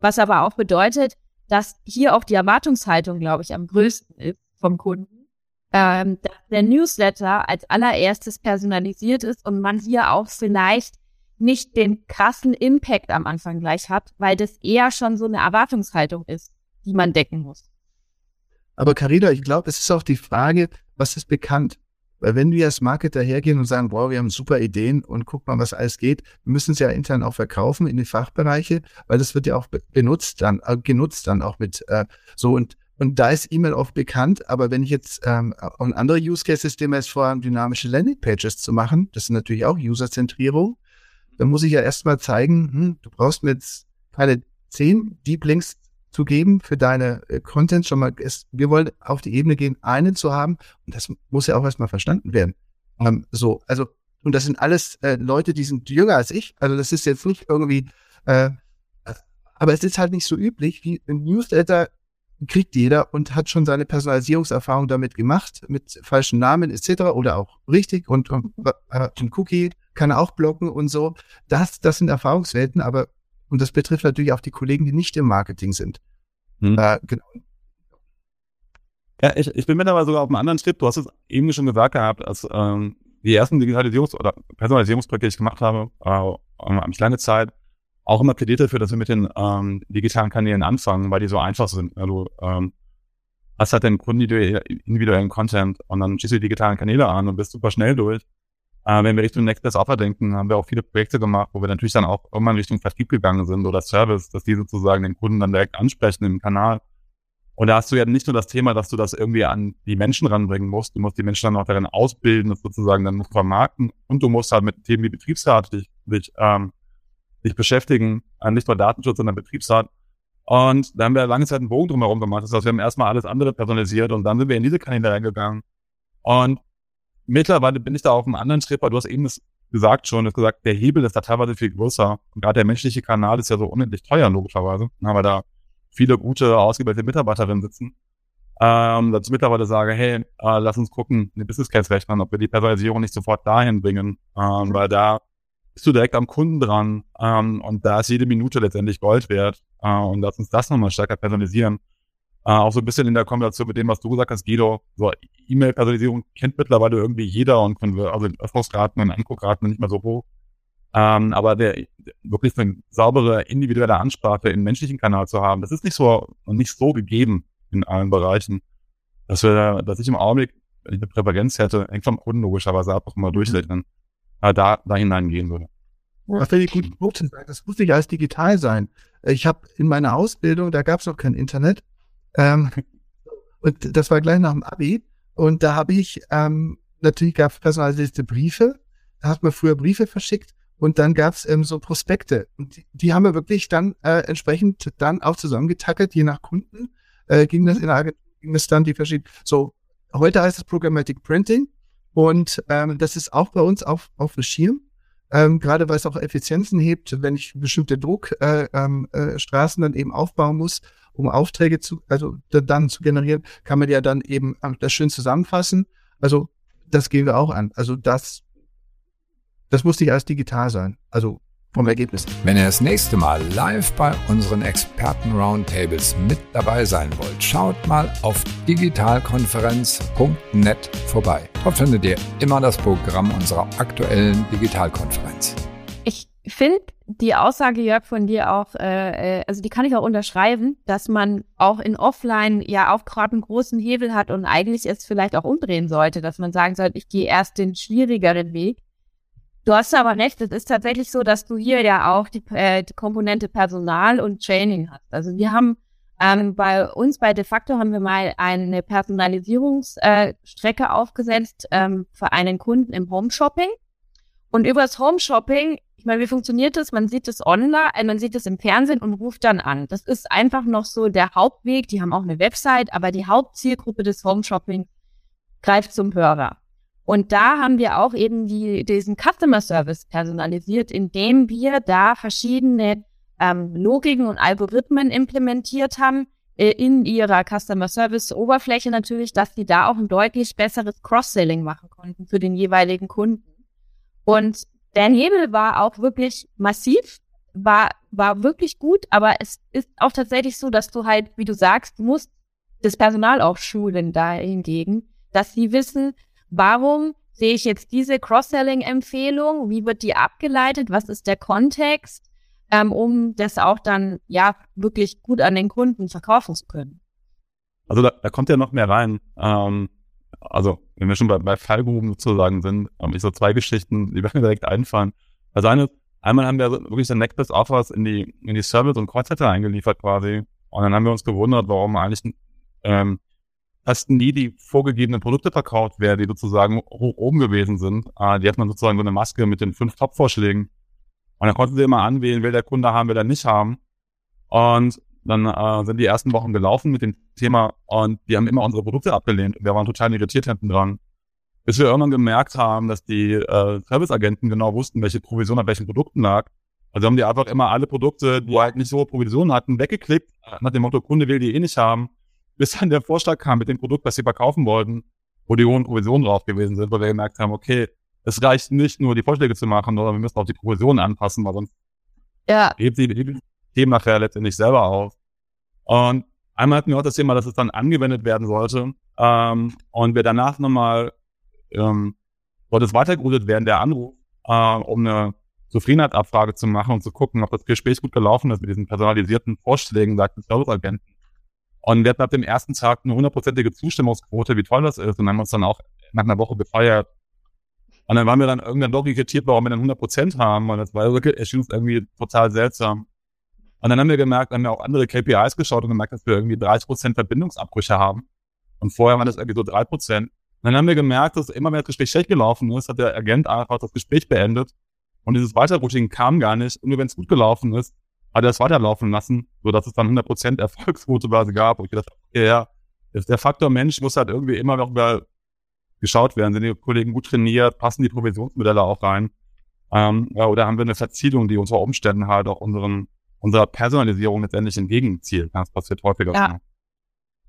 was aber auch bedeutet, dass hier auch die Erwartungshaltung, glaube ich, am größten ist vom Kunden, ähm, dass der Newsletter als allererstes personalisiert ist und man hier auch vielleicht nicht den krassen Impact am Anfang gleich hat, weil das eher schon so eine Erwartungshaltung ist, die man decken muss.
Aber Carina, ich glaube, es ist auch die Frage, was ist bekannt? Weil wenn wir als Marketer hergehen und sagen, boah, wir haben super Ideen und guck mal, was alles geht, wir müssen es ja intern auch verkaufen in die Fachbereiche, weil das wird ja auch benutzt dann, äh, genutzt dann auch mit äh, so und und da ist E-Mail oft bekannt, aber wenn ich jetzt ähm, und andere Use Cases, die wir jetzt vorhaben, dynamische Landingpages zu machen, das ist natürlich auch User-Zentrierung, dann muss ich ja erstmal zeigen, hm, du brauchst mir jetzt keine zehn Deep Links zu geben für deine äh, Content schon mal. Ist, wir wollen auf die Ebene gehen, einen zu haben und das muss ja auch erstmal verstanden werden. Ähm, so, also und das sind alles äh, Leute, die sind jünger als ich. Also das ist jetzt nicht irgendwie, äh, aber es ist halt nicht so üblich, wie ein Newsletter kriegt jeder und hat schon seine Personalisierungserfahrung damit gemacht, mit falschen Namen etc. oder auch richtig und, und äh, ein Cookie kann auch blocken und so. Das, das sind Erfahrungswelten, aber und das betrifft natürlich auch die Kollegen, die nicht im Marketing sind. Hm. Äh, genau.
Ja, ich, ich bin mittlerweile sogar auf einem anderen Schritt. Du hast es eben schon gesagt gehabt, als ähm, die ersten Digitalisierungs- oder Personalisierungsprojekte, die ich gemacht habe, äh, habe ich lange Zeit auch immer plädiert dafür, dass wir mit den ähm, digitalen Kanälen anfangen, weil die so einfach sind. Also ähm, hast halt den Kunden individuellen Content und dann schießt du die digitalen Kanäle an und bist super schnell durch. Äh, wenn wir Richtung Next Best Offer denken, haben wir auch viele Projekte gemacht, wo wir natürlich dann auch irgendwann Richtung Vertrieb gegangen sind oder Service, dass die sozusagen den Kunden dann direkt ansprechen im Kanal. Und da hast du ja nicht nur das Thema, dass du das irgendwie an die Menschen ranbringen musst, du musst die Menschen dann auch darin ausbilden, das sozusagen dann vermarkten und du musst halt mit Themen wie Betriebsrat dich, dich ähm, sich beschäftigen, äh, nicht nur Datenschutz, sondern Betriebsrat. Und da haben wir lange Zeit einen Bogen drumherum gemacht. Das heißt, wir haben erstmal alles andere personalisiert und dann sind wir in diese Kanäle reingegangen. Und mittlerweile bin ich da auf einem anderen Schritt, weil du hast eben das gesagt schon, du gesagt, der Hebel ist da teilweise viel größer. Und gerade der menschliche Kanal ist ja so unendlich teuer, logischerweise. Dann haben wir da viele gute, ausgebildete Mitarbeiterinnen sitzen. Ähm, dass ich mittlerweile sage, hey, äh, lass uns gucken, eine Business Case rechnen, ob wir die Personalisierung nicht sofort dahin bringen, ähm, weil da bist du direkt am Kunden dran ähm, und da ist jede Minute letztendlich Gold wert äh, und lass uns das nochmal stärker personalisieren. Äh, auch so ein bisschen in der Kombination mit dem, was du gesagt hast, Guido, so E-Mail-Personalisierung kennt mittlerweile irgendwie jeder und können wir, also Öffnungsraten und Anguckraten nicht mehr so hoch. Ähm, aber der wirklich eine saubere individuelle Ansprache im menschlichen Kanal zu haben, das ist nicht so und nicht so gegeben in allen Bereichen. Dass wir, dass ich im Augenblick, wenn ich eine Präferenz hätte, hängt vom Kunden logischerweise ab, auch mal durchrechnen äh, da, da hineingehen würde.
Was finde ich gut das muss nicht alles digital sein. Ich habe in meiner Ausbildung, da gab es noch kein Internet. Ähm, und das war gleich nach dem Abi. Und da habe ich, ähm, natürlich gab es personalisierte Briefe. Da hat man früher Briefe verschickt. Und dann gab es ähm, so Prospekte. Und die, die haben wir wirklich dann äh, entsprechend dann auch zusammengetackert, je nach Kunden. Äh, ging das in der Agentur, ging das dann die verschiedenen. So, heute heißt es Programmatic Printing. Und ähm, das ist auch bei uns auf, auf dem Schirm. Ähm, gerade weil es auch Effizienzen hebt, wenn ich bestimmte Druckstraßen äh, ähm, äh, Straßen dann eben aufbauen muss, um Aufträge zu, also dann zu generieren, kann man ja dann eben das schön zusammenfassen. Also das gehen wir auch an. Also das, das muss nicht alles digital sein. Also vom Ergebnis.
Wenn ihr das nächste Mal live bei unseren Experten-Roundtables mit dabei sein wollt, schaut mal auf digitalkonferenz.net vorbei. Dort findet ihr immer das Programm unserer aktuellen Digitalkonferenz.
Ich finde, die Aussage, Jörg, von dir auch, äh, äh, also die kann ich auch unterschreiben, dass man auch in Offline ja auch gerade einen großen Hebel hat und eigentlich es vielleicht auch umdrehen sollte, dass man sagen sollte, ich gehe erst den schwierigeren Weg. Du hast aber recht, es ist tatsächlich so, dass du hier ja auch die, äh, die Komponente Personal und Training hast. Also wir haben ähm, bei uns bei De facto haben wir mal eine Personalisierungsstrecke äh, aufgesetzt ähm, für einen Kunden im Home Shopping. Und über das Home Shopping ich meine, wie funktioniert das? Man sieht es online, äh, man sieht es im Fernsehen und ruft dann an. Das ist einfach noch so der Hauptweg. Die haben auch eine Website, aber die Hauptzielgruppe des Home Shopping greift zum Hörer. Und da haben wir auch eben die, diesen Customer Service personalisiert, indem wir da verschiedene ähm, Logiken und Algorithmen implementiert haben äh, in ihrer Customer Service Oberfläche natürlich, dass die da auch ein deutlich besseres Cross-Selling machen konnten für den jeweiligen Kunden. Und der Nebel war auch wirklich massiv, war, war wirklich gut, aber es ist auch tatsächlich so, dass du halt, wie du sagst, du musst das Personal auch schulen da hingegen, dass sie wissen, warum sehe ich jetzt diese Cross-Selling-Empfehlung, wie wird die abgeleitet, was ist der Kontext, ähm, um das auch dann ja wirklich gut an den Kunden verkaufen zu können.
Also da, da kommt ja noch mehr rein. Ähm, also wenn wir schon bei, bei Fallgruben sozusagen sind, habe ich so zwei Geschichten, die mir direkt einfallen. Also eine, einmal haben wir wirklich den Next Offers in die, in die Service- und Callcenter eingeliefert quasi. Und dann haben wir uns gewundert, warum eigentlich ähm, fast nie die vorgegebenen Produkte verkauft werden, die sozusagen hoch oben gewesen sind. Äh, die hat man sozusagen so eine Maske mit den fünf Top-Vorschlägen. Und dann konnten sie immer anwählen, will der Kunde haben, will er nicht haben. Und dann äh, sind die ersten Wochen gelaufen mit dem Thema und die haben immer unsere Produkte abgelehnt. Wir waren total irritiert hinten dran. Bis wir irgendwann gemerkt haben, dass die äh, Serviceagenten genau wussten, welche Provision an welchen Produkten lag. Also haben die einfach immer alle Produkte, die halt nicht so hohe Provisionen hatten, weggeklickt, nach dem Motto, Kunde will die eh nicht haben, bis dann der Vorschlag kam mit dem Produkt, was sie verkaufen wollten, wo die hohen Provisionen drauf gewesen sind, wo wir gemerkt haben, okay, es reicht nicht nur die Vorschläge zu machen, sondern wir müssen auch die Provisionen anpassen, weil sonst ja. hebt sie, Thema nachher letztendlich selber auf. Und einmal hatten wir auch das Thema, dass es dann angewendet werden sollte. Ähm, und wir danach nochmal, ähm, sollte es weitergeroutet werden, der Anruf, äh, um eine Zufriedenheitsabfrage zu machen und zu gucken, ob das Gespräch gut gelaufen ist mit diesen personalisierten Vorschlägen, sagt der Serviceagenten. Und wir hatten ab dem ersten Tag eine hundertprozentige Zustimmungsquote, wie toll das ist. Und haben uns dann auch nach einer Woche gefeiert. Und dann waren wir dann irgendwann doch irritiert, warum wir dann 100 Prozent haben. Und das war wirklich, irgendwie total seltsam. Und dann haben wir gemerkt, haben wir auch andere KPIs geschaut und gemerkt, dass wir irgendwie 30 Prozent Verbindungsabbrüche haben. Und vorher waren das irgendwie so drei Prozent. Dann haben wir gemerkt, dass immer mehr das Gespräch schlecht gelaufen ist, hat der Agent einfach das Gespräch beendet. Und dieses Weiterrouting kam gar nicht. Und nur wenn es gut gelaufen ist, hat er es weiterlaufen lassen, sodass es dann 100 Prozent Erfolgsquote quasi gab. Und ich dachte, ja, der Faktor Mensch muss halt irgendwie immer noch über geschaut werden. Sind die Kollegen gut trainiert? Passen die Provisionsmodelle auch rein? Ähm, ja, oder haben wir eine Verzielung, die unter Umständen halt auch unseren unserer Personalisierung letztendlich entgegenzielt. Das passiert häufiger. Ja.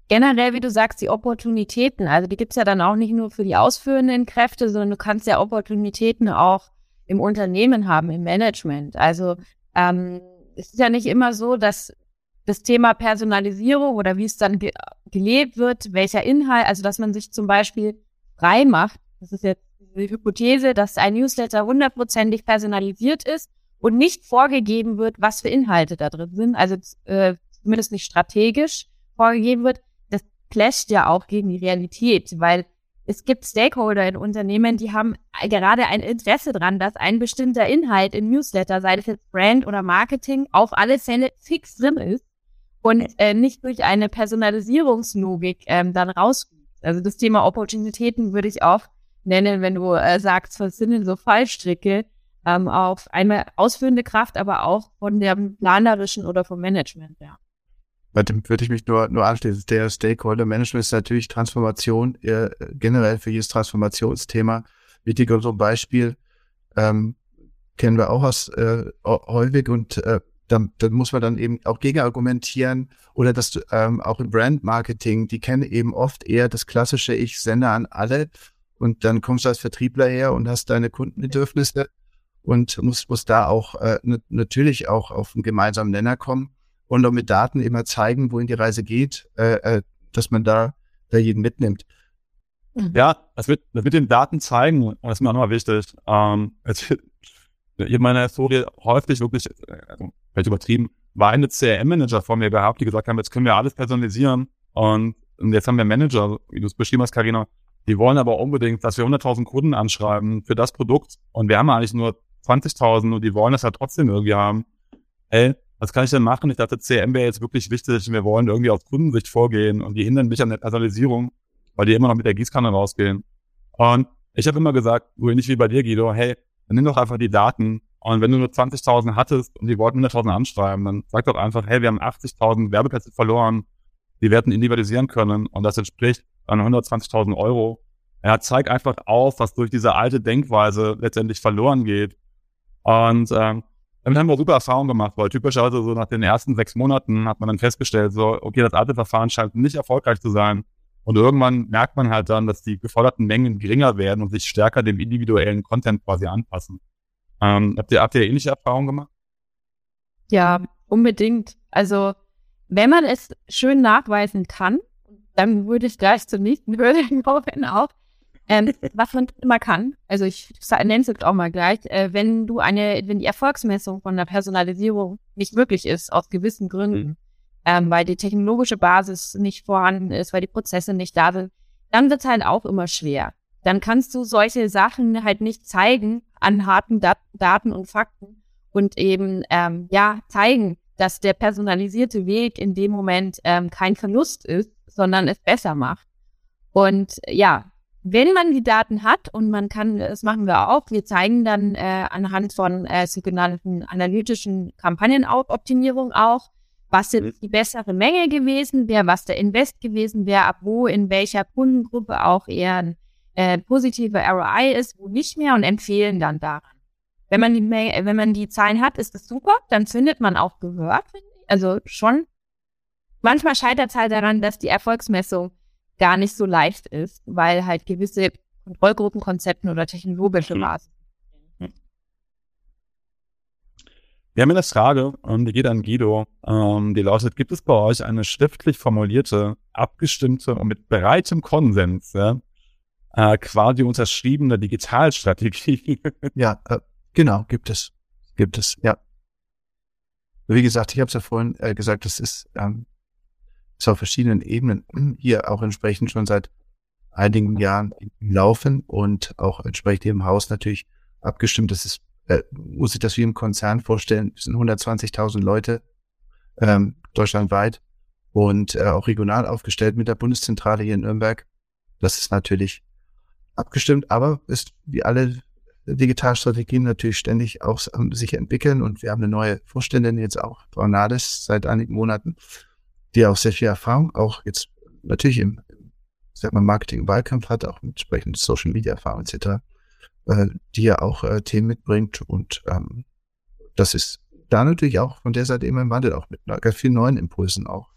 Generell, wie du sagst, die Opportunitäten, also die gibt's ja dann auch nicht nur für die ausführenden Kräfte, sondern du kannst ja Opportunitäten auch im Unternehmen haben, im Management. Also ähm, es ist ja nicht immer so, dass das Thema Personalisierung oder wie es dann ge gelebt wird, welcher Inhalt, also dass man sich zum Beispiel frei macht, das ist jetzt die Hypothese, dass ein Newsletter hundertprozentig personalisiert ist und nicht vorgegeben wird, was für Inhalte da drin sind, also äh, zumindest nicht strategisch vorgegeben wird, das clasht ja auch gegen die Realität, weil es gibt Stakeholder in Unternehmen, die haben gerade ein Interesse dran, dass ein bestimmter Inhalt im Newsletter, sei es jetzt Brand oder Marketing, auf alle Fälle fix drin ist und äh, nicht durch eine Personalisierungslogik ähm, dann rausfliegt. Also das Thema Opportunitäten würde ich auch nennen, wenn du äh, sagst, was sind denn so Fallstricke, ähm, auf einmal ausführende Kraft, aber auch von dem planerischen oder vom Management, ja.
Bei dem würde ich mich nur, nur anschließen. Der Stakeholder Management ist natürlich Transformation, äh, generell für jedes Transformationsthema. Wichtiger so ein Beispiel, ähm, kennen wir auch aus äh, häufig und äh, dann, dann muss man dann eben auch gegen argumentieren oder dass du ähm, auch im Brand Marketing, die kennen eben oft eher das klassische, ich sende an alle und dann kommst du als Vertriebler her und hast deine Kundenbedürfnisse und muss, muss da auch äh, natürlich auch auf einen gemeinsamen Nenner kommen und auch mit Daten immer zeigen, wohin die Reise geht, äh, äh, dass man da, da jeden mitnimmt.
Mhm. Ja, das wird, das mit den Daten zeigen, das ist mir auch nochmal wichtig. Ähm, jetzt, in meiner Historie häufig wirklich, also vielleicht übertrieben, war eine CRM-Manager vor mir gehabt, die gesagt haben, jetzt können wir alles personalisieren und, und jetzt haben wir Manager, wie du es beschrieben hast, Karina, die wollen aber unbedingt, dass wir 100.000 Kunden anschreiben für das Produkt und wir haben eigentlich nur 20.000 und die wollen das halt trotzdem irgendwie haben. Ey, was kann ich denn machen? Ich dachte, CRM wäre jetzt wirklich wichtig und wir wollen irgendwie aus Kundensicht vorgehen und die hindern mich an der Personalisierung, weil die immer noch mit der Gießkanne rausgehen. Und ich habe immer gesagt, so ähnlich wie bei dir, Guido, hey, dann nimm doch einfach die Daten und wenn du nur 20.000 hattest und die wollten 100.000 anschreiben, dann sag doch einfach, hey, wir haben 80.000 Werbeplätze verloren, die werden individualisieren können und das entspricht an 120.000 Euro. Er zeigt einfach auf, was durch diese alte Denkweise letztendlich verloren geht. Und ähm, damit haben wir super Erfahrungen gemacht, weil typischerweise so nach den ersten sechs Monaten hat man dann festgestellt, so, okay, das alte Verfahren scheint nicht erfolgreich zu sein. Und irgendwann merkt man halt dann, dass die geforderten Mengen geringer werden und sich stärker dem individuellen Content quasi anpassen. Ähm, habt, ihr, habt ihr ähnliche Erfahrungen gemacht?
Ja, unbedingt. Also, wenn man es schön nachweisen kann, dann würde ich gleich zur nächsten Hürde kommen auch. Ähm, was man immer kann, also ich nenne es jetzt auch mal gleich, äh, wenn du eine, wenn die Erfolgsmessung von der Personalisierung nicht möglich ist, aus gewissen Gründen, mhm. ähm, weil die technologische Basis nicht vorhanden ist, weil die Prozesse nicht da sind, dann wird es halt auch immer schwer. Dann kannst du solche Sachen halt nicht zeigen an harten Dat Daten und Fakten und eben ähm, ja zeigen, dass der personalisierte Weg in dem Moment ähm, kein Verlust ist, sondern es besser macht. Und ja, wenn man die Daten hat und man kann, das machen wir auch, wir zeigen dann äh, anhand von äh, sogenannten analytischen Kampagnenoptimierung auch, was mhm. die bessere Menge gewesen wäre, was der Invest gewesen wäre, ab wo in welcher Kundengruppe auch eher ein äh, positive ROI ist, wo nicht mehr und empfehlen dann daran. Wenn man die wenn man die Zahlen hat, ist das super, dann findet man auch gehört, also schon Manchmal scheitert es halt daran, dass die Erfolgsmessung gar nicht so leicht ist, weil halt gewisse Kontrollgruppenkonzepten oder technologische Maßnahmen.
Wir haben eine Frage, ähm, die geht an Guido. Ähm, die lautet, gibt es bei euch eine schriftlich formulierte, abgestimmte und mit breitem Konsens, ja, äh, quasi unterschriebene Digitalstrategie?
ja, äh, genau, gibt es. Gibt es, ja. Wie gesagt, ich habe es ja vorhin äh, gesagt, das ist ähm, ist auf verschiedenen Ebenen hier auch entsprechend schon seit einigen Jahren laufen und auch entsprechend im Haus natürlich abgestimmt. Das ist, äh, muss ich das wie im Konzern vorstellen, es sind 120.000 Leute ähm, deutschlandweit und äh, auch regional aufgestellt mit der Bundeszentrale hier in Nürnberg. Das ist natürlich abgestimmt, aber ist wie alle Digitalstrategien natürlich ständig auch ähm, sich entwickeln und wir haben eine neue Vorständin jetzt auch, Frau Nades, seit einigen Monaten die auch sehr viel Erfahrung, auch jetzt natürlich im, sag mal, Marketing Wahlkampf hat, auch entsprechend Social Media Erfahrung etc., äh, die ja auch äh, Themen mitbringt und ähm, das ist da natürlich auch von der Seite immer im Wandel, auch mit ganz vielen neuen Impulsen auch.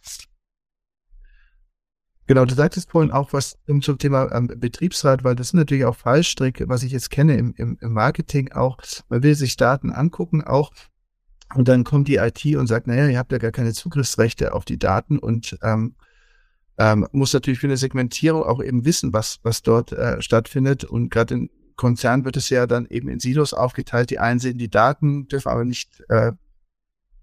Genau, du sagtest vorhin auch was zum Thema ähm, Betriebsrat, weil das ist natürlich auch Fallstrick, was ich jetzt kenne im, im, im Marketing auch. Man will sich Daten angucken, auch und dann kommt die IT und sagt, naja, ihr habt ja gar keine Zugriffsrechte auf die Daten und ähm, ähm, muss natürlich für eine Segmentierung auch eben wissen, was, was dort äh, stattfindet. Und gerade in Konzernen wird es ja dann eben in Silos aufgeteilt. Die einen sehen die Daten, dürfen aber nicht, äh,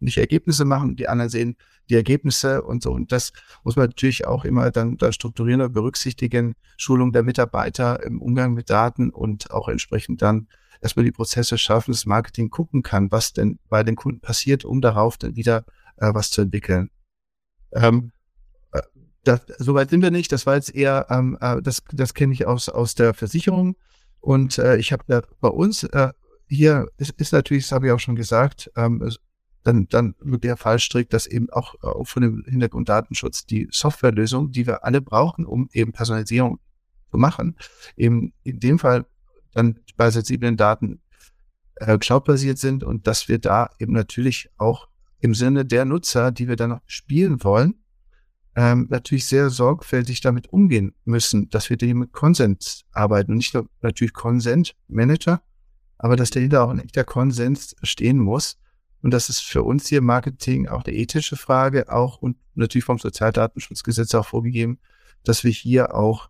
nicht Ergebnisse machen, die anderen sehen die Ergebnisse und so. Und das muss man natürlich auch immer dann, dann strukturieren und berücksichtigen. Schulung der Mitarbeiter im Umgang mit Daten und auch entsprechend dann erstmal die Prozesse schaffen, das Marketing gucken kann, was denn bei den Kunden passiert, um darauf dann wieder äh, was zu entwickeln. Ähm, äh, das, Soweit sind wir nicht. Das war jetzt eher, ähm, äh, das, das kenne ich aus, aus der Versicherung. Und äh, ich habe da bei uns äh, hier ist, ist natürlich, das habe ich auch schon gesagt, ähm, dann, dann der Fallstrick, dass eben auch, auch von dem Hintergrund Datenschutz die Softwarelösung, die wir alle brauchen, um eben Personalisierung zu machen, eben in dem Fall dann bei sensiblen Daten äh, cloudbasiert sind und dass wir da eben natürlich auch im Sinne der Nutzer, die wir dann noch spielen wollen, ähm, natürlich sehr sorgfältig damit umgehen müssen, dass wir dem mit Konsens arbeiten und nicht nur natürlich Consent-Manager, aber dass dahinter auch ein echter Konsens stehen muss. Und das ist für uns hier Marketing auch eine ethische Frage, auch und natürlich vom Sozialdatenschutzgesetz auch vorgegeben, dass wir hier auch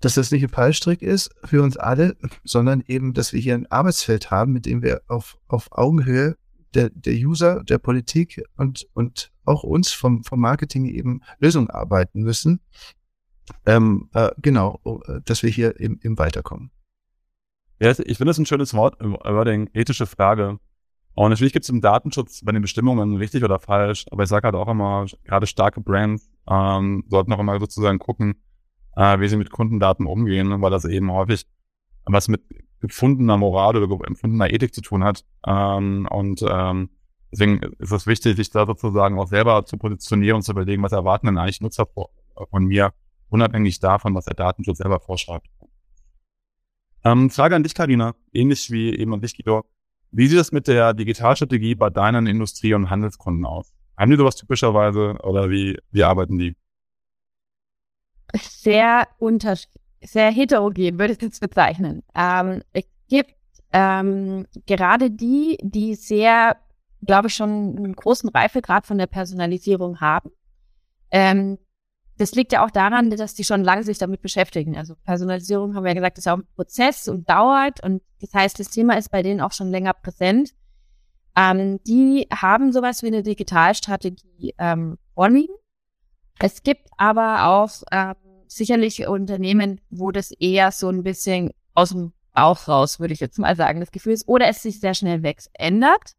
dass das nicht ein Fallstrick ist für uns alle, sondern eben, dass wir hier ein Arbeitsfeld haben, mit dem wir auf, auf Augenhöhe der, der User, der Politik und, und auch uns vom, vom Marketing eben Lösungen arbeiten müssen. Ähm, äh, genau, äh, dass wir hier eben, eben weiterkommen.
Ja, ich finde das ein schönes Wort, Wording, ethische Frage. Und natürlich gibt es im Datenschutz bei den Bestimmungen richtig oder falsch, aber ich sage halt auch immer, gerade starke Brands ähm, sollten auch immer sozusagen gucken, äh, wie sie mit Kundendaten umgehen, weil das eben häufig was mit gefundener Moral oder empfundener Ethik zu tun hat. Ähm, und ähm, deswegen ist es wichtig, sich da sozusagen auch selber zu positionieren und zu überlegen, was erwarten denn eigentlich Nutzer von mir, unabhängig davon, was der Datenschutz selber vorschreibt. Ähm, Frage an dich, Karina, ähnlich wie eben an dich, Guido. Wie sieht es mit der Digitalstrategie bei deinen Industrie- und Handelskunden aus? Haben die sowas typischerweise oder wie, wie arbeiten die?
Sehr unterschiedlich sehr heterogen, würde ich jetzt bezeichnen. Ähm, es gibt ähm, gerade die, die sehr, glaube ich, schon einen großen Reifegrad von der Personalisierung haben. Ähm, das liegt ja auch daran, dass die schon lange sich damit beschäftigen. Also Personalisierung haben wir ja gesagt, ist ja auch ein Prozess und dauert. Und das heißt, das Thema ist bei denen auch schon länger präsent. Ähm, die haben sowas wie eine Digitalstrategie ähm, vorliegen. Es gibt aber auch ähm, sicherlich Unternehmen, wo das eher so ein bisschen aus dem Bauch raus, würde ich jetzt mal sagen, das Gefühl ist, oder es sich sehr schnell wächst, ändert.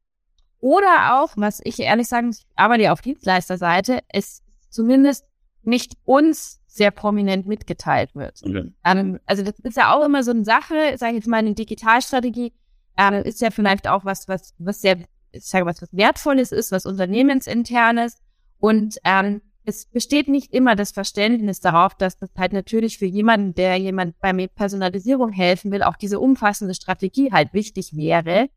Oder auch, was ich ehrlich sagen, ich arbeite ja auf Dienstleisterseite, es zumindest nicht uns sehr prominent mitgeteilt wird. Okay. Ähm, also das ist ja auch immer so eine Sache, sage ich jetzt mal, eine Digitalstrategie ähm, ist ja vielleicht auch was, was, was sehr, ich sage was, was Wertvolles ist, was Unternehmensinternes. Und ähm, es besteht nicht immer das Verständnis darauf, dass das halt natürlich für jemanden, der jemand bei Personalisierung helfen will, auch diese umfassende Strategie halt wichtig wäre,